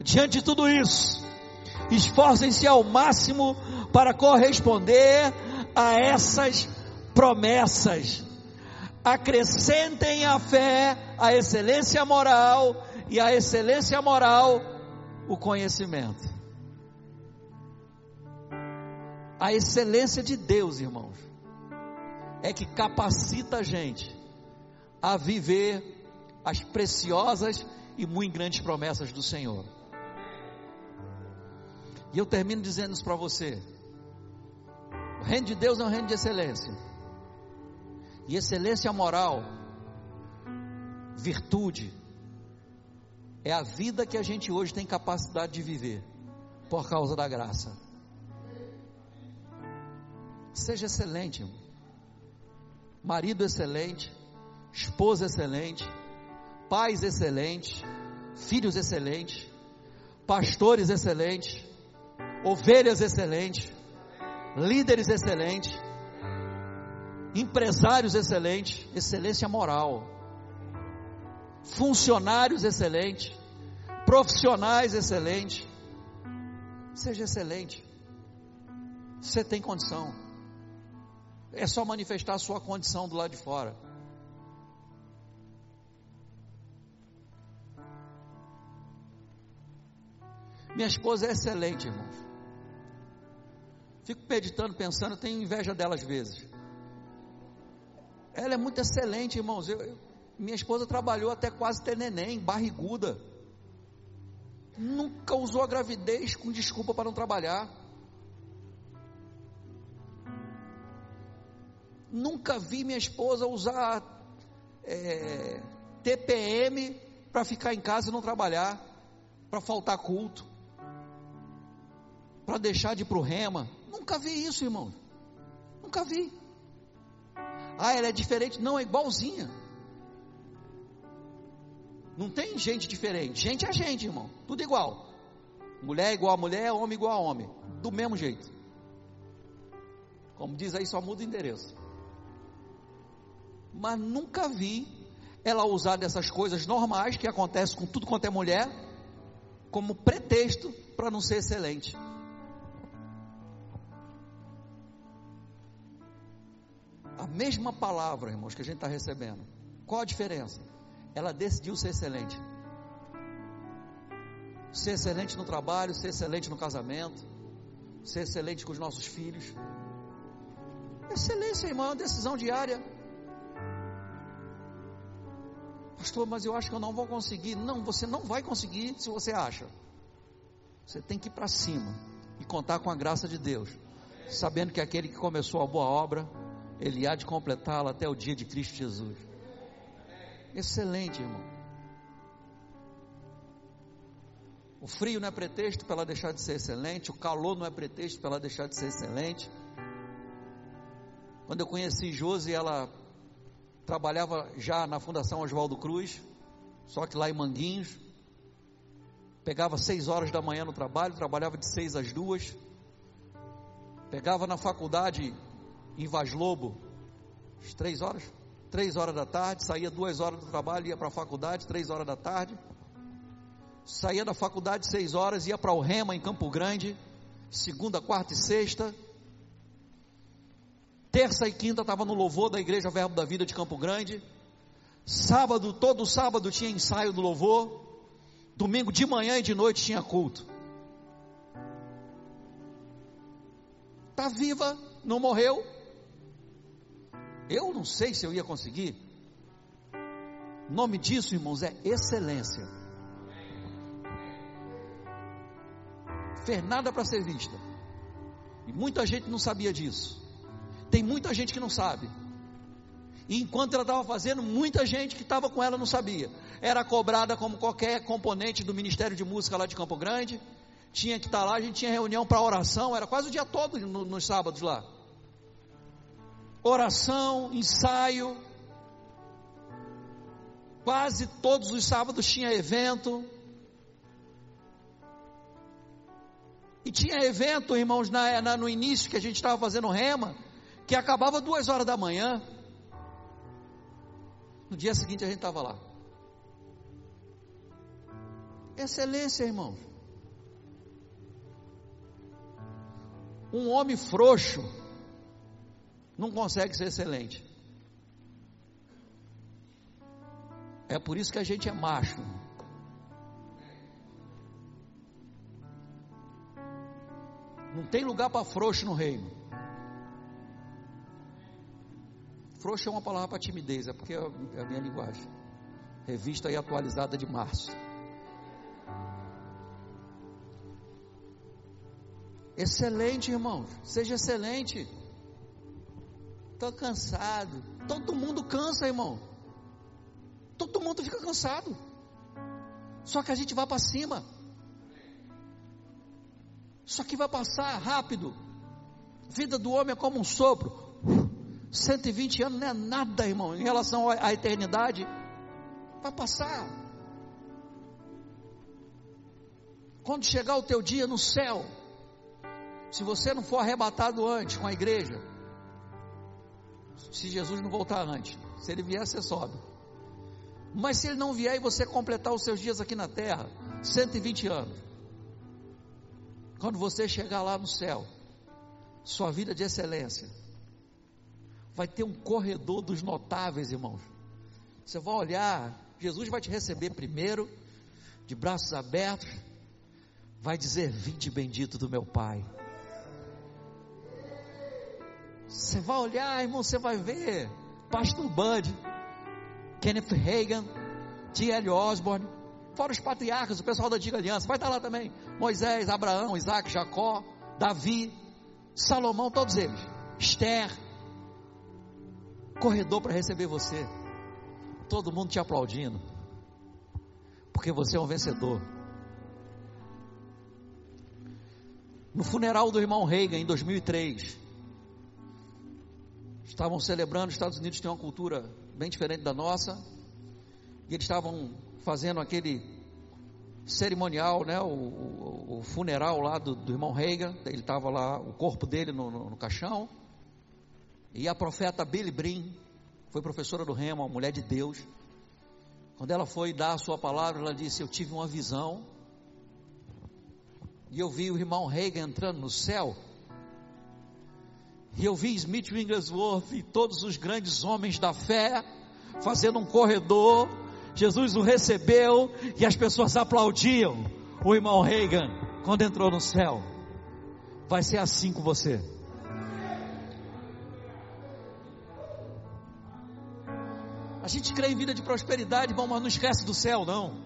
Diante de tudo isso, esforcem-se ao máximo para corresponder a essas promessas. Acrescentem à fé a excelência moral e a excelência moral o conhecimento. A excelência de Deus, irmãos, é que capacita a gente a viver as preciosas e muito grandes promessas do Senhor. E eu termino dizendo isso para você. O reino de Deus é um reino de excelência. E excelência moral, virtude, é a vida que a gente hoje tem capacidade de viver por causa da graça. Seja excelente, irmão. marido excelente, esposa excelente, pais excelentes, filhos excelentes, pastores excelentes, ovelhas excelentes, líderes excelentes, empresários excelentes, excelência moral, funcionários excelentes, profissionais excelentes. Seja excelente. Você tem condição. É só manifestar a sua condição do lado de fora. Minha esposa é excelente, irmãos. Fico meditando, pensando, tenho inveja dela às vezes. Ela é muito excelente, irmãos. Eu, eu, minha esposa trabalhou até quase ter neném, barriguda. Nunca usou a gravidez com desculpa para não trabalhar. Nunca vi minha esposa usar é, TPM para ficar em casa e não trabalhar, para faltar culto, para deixar de ir para o rema. Nunca vi isso, irmão. Nunca vi. Ah, ela é diferente. Não, é igualzinha. Não tem gente diferente. Gente é gente, irmão. Tudo igual. Mulher igual a mulher, homem igual a homem. Do mesmo jeito. Como diz aí, só muda o endereço mas nunca vi ela usar dessas coisas normais que acontecem com tudo quanto é mulher, como pretexto para não ser excelente. A mesma palavra, irmãos, que a gente está recebendo. Qual a diferença? Ela decidiu ser excelente. Ser excelente no trabalho, ser excelente no casamento, ser excelente com os nossos filhos. Excelência, irmão, é uma decisão diária. Pastor, mas eu acho que eu não vou conseguir. Não, você não vai conseguir se você acha. Você tem que ir para cima e contar com a graça de Deus, sabendo que aquele que começou a boa obra, ele há de completá-la até o dia de Cristo Jesus. Excelente, irmão. O frio não é pretexto para ela deixar de ser excelente, o calor não é pretexto para ela deixar de ser excelente. Quando eu conheci Josi, ela trabalhava já na Fundação Oswaldo Cruz, só que lá em Manguinhos. Pegava seis horas da manhã no trabalho, trabalhava de seis às duas. Pegava na faculdade em Vaz Lobo, às três horas, três horas da tarde, saía duas horas do trabalho, ia para a faculdade, três horas da tarde. Saía da faculdade seis horas, ia para o Rema em Campo Grande, segunda, quarta e sexta. Terça e quinta estava no louvor da Igreja Verbo da Vida de Campo Grande. Sábado, todo sábado tinha ensaio do louvor. Domingo de manhã e de noite tinha culto. Está viva, não morreu. Eu não sei se eu ia conseguir. O nome disso, irmãos, é excelência. Fez nada para ser vista. E muita gente não sabia disso. Tem muita gente que não sabe. E enquanto ela estava fazendo, muita gente que estava com ela não sabia. Era cobrada como qualquer componente do Ministério de Música lá de Campo Grande. Tinha que estar tá lá, a gente tinha reunião para oração, era quase o dia todo no, nos sábados lá. Oração, ensaio. Quase todos os sábados tinha evento. E tinha evento, irmãos, na, na, no início que a gente estava fazendo rema, que acabava duas horas da manhã. No dia seguinte a gente estava lá. Excelência, irmãos. Um homem frouxo não consegue ser excelente. É por isso que a gente é macho. Não tem lugar para frouxo no reino. Frouxo é uma palavra para timidez, é porque é a minha linguagem. Revista e atualizada de março. Excelente, irmãos. Seja excelente. Estou cansado. Todo mundo cansa, irmão. Todo mundo fica cansado. Só que a gente vai para cima. Só que vai passar rápido. Vida do homem é como um sopro. 120 anos não é nada, irmão, em relação à eternidade. Vai passar. Quando chegar o teu dia no céu, se você não for arrebatado antes com a igreja, se Jesus não voltar antes, se ele vier, você sobe. Mas se ele não vier e você completar os seus dias aqui na terra, 120 anos, quando você chegar lá no céu, sua vida de excelência, vai ter um corredor dos notáveis, irmãos. Você vai olhar, Jesus vai te receber primeiro, de braços abertos, vai dizer: Vinde bendito do meu Pai. Você vai olhar, irmão, você vai ver Pastor Bud, Kenneth Reagan, T.L. Osborne, fora os patriarcas, o pessoal da antiga aliança, vai estar lá também. Moisés, Abraão, Isaac, Jacó, Davi, Salomão, todos eles. Esther. Corredor para receber você. Todo mundo te aplaudindo. Porque você é um vencedor. No funeral do irmão Reagan em 2003, estavam celebrando, os Estados Unidos têm uma cultura bem diferente da nossa, e eles estavam fazendo aquele cerimonial, né, o, o, o funeral lá do, do, irmão Reagan, ele estava lá, o corpo dele no, no, no, caixão, e a profeta Billy Brin, foi professora do Remo, uma mulher de Deus, quando ela foi dar a sua palavra, ela disse, eu tive uma visão, e eu vi o irmão Reagan entrando no céu, e eu vi Smith Wigglesworth e todos os grandes homens da fé fazendo um corredor. Jesus o recebeu e as pessoas aplaudiam o irmão Reagan quando entrou no céu. Vai ser assim com você. A gente crê em vida de prosperidade, bom, mas não esquece do céu, não.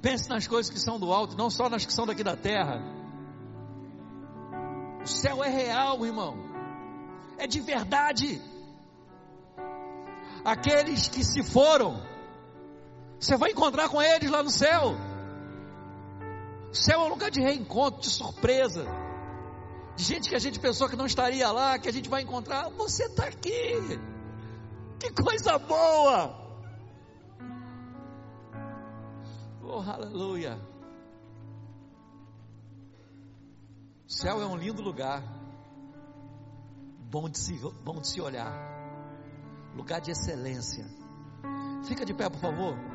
Pense nas coisas que são do alto, não só nas que são daqui da terra. O céu é real, irmão. É de verdade. Aqueles que se foram, você vai encontrar com eles lá no céu. O céu é um lugar de reencontro, de surpresa. De gente que a gente pensou que não estaria lá, que a gente vai encontrar. Você está aqui. Que coisa boa! Oh, aleluia. O céu é um lindo lugar. Bom de se, bom de se olhar. Lugar de excelência. Fica de pé, por favor.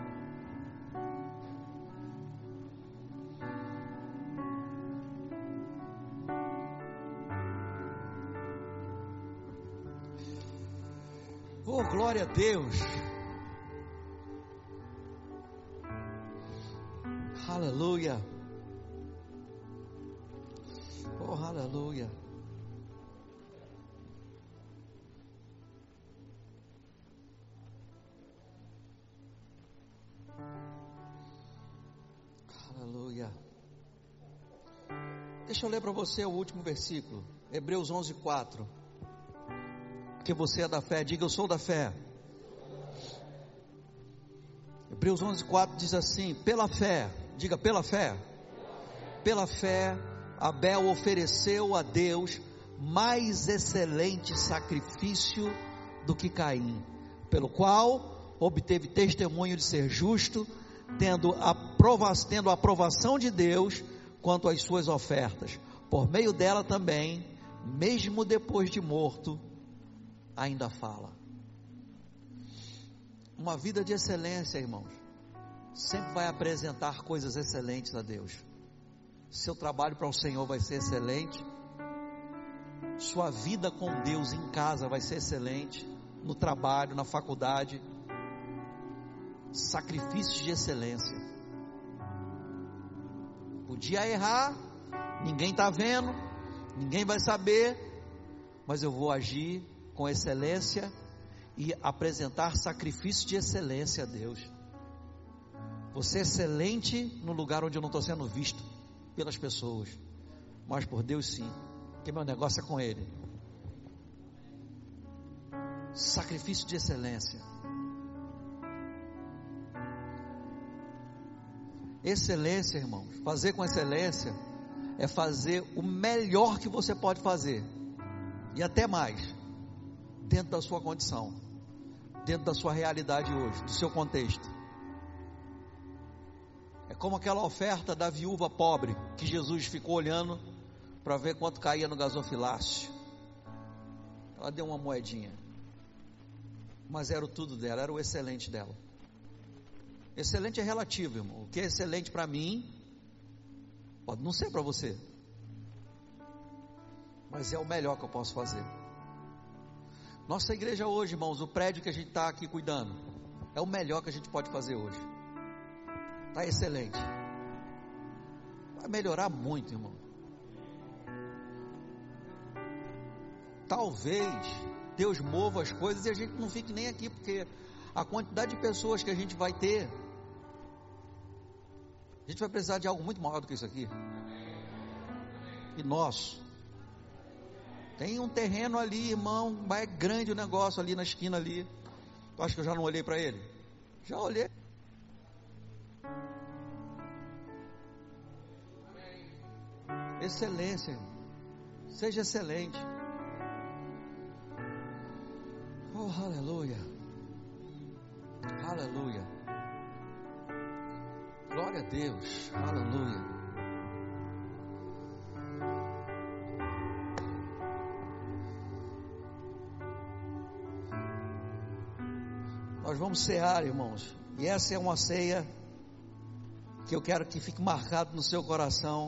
Oh, glória a Deus. Aleluia. Oh, aleluia. Deixa eu ler para você o último versículo. Hebreus 11, 4. Porque você é da fé, diga eu sou da fé. Hebreus 11, 4 diz assim: pela fé, diga pela fé. Pela fé, Abel ofereceu a Deus mais excelente sacrifício do que Caim, pelo qual obteve testemunho de ser justo, tendo a, prova, tendo a aprovação de Deus quanto às suas ofertas. Por meio dela também, mesmo depois de morto, ainda fala. Uma vida de excelência, irmãos, sempre vai apresentar coisas excelentes a Deus. Seu trabalho para o Senhor vai ser excelente. Sua vida com Deus em casa vai ser excelente. No trabalho, na faculdade. Sacrifícios de excelência. Podia errar, ninguém está vendo, ninguém vai saber, mas eu vou agir com excelência e apresentar sacrifício de excelência a Deus. Você é excelente no lugar onde eu não estou sendo visto pelas pessoas, mas por Deus sim, porque meu negócio é com Ele. Sacrifício de excelência. Excelência, irmãos, fazer com excelência é fazer o melhor que você pode fazer, e até mais, dentro da sua condição, dentro da sua realidade hoje, do seu contexto. É como aquela oferta da viúva pobre que Jesus ficou olhando para ver quanto caía no gasofilácio. Ela deu uma moedinha, mas era o tudo dela, era o excelente dela. Excelente é relativo, irmão. O que é excelente para mim, pode não ser para você, mas é o melhor que eu posso fazer. Nossa igreja hoje, irmãos, o prédio que a gente está aqui cuidando, é o melhor que a gente pode fazer hoje. Está excelente. Vai melhorar muito, irmão. Talvez Deus mova as coisas e a gente não fique nem aqui, porque a quantidade de pessoas que a gente vai ter, a gente vai precisar de algo muito maior do que isso aqui. E nosso. Tem um terreno ali, irmão, mas é grande o negócio ali na esquina ali. Tu acha que eu já não olhei para ele? Já olhei. Excelência, irmão. seja excelente. Oh, aleluia. Aleluia. Glória a Deus. Aleluia. Nós vamos cear, irmãos. E essa é uma ceia que eu quero que fique marcado no seu coração.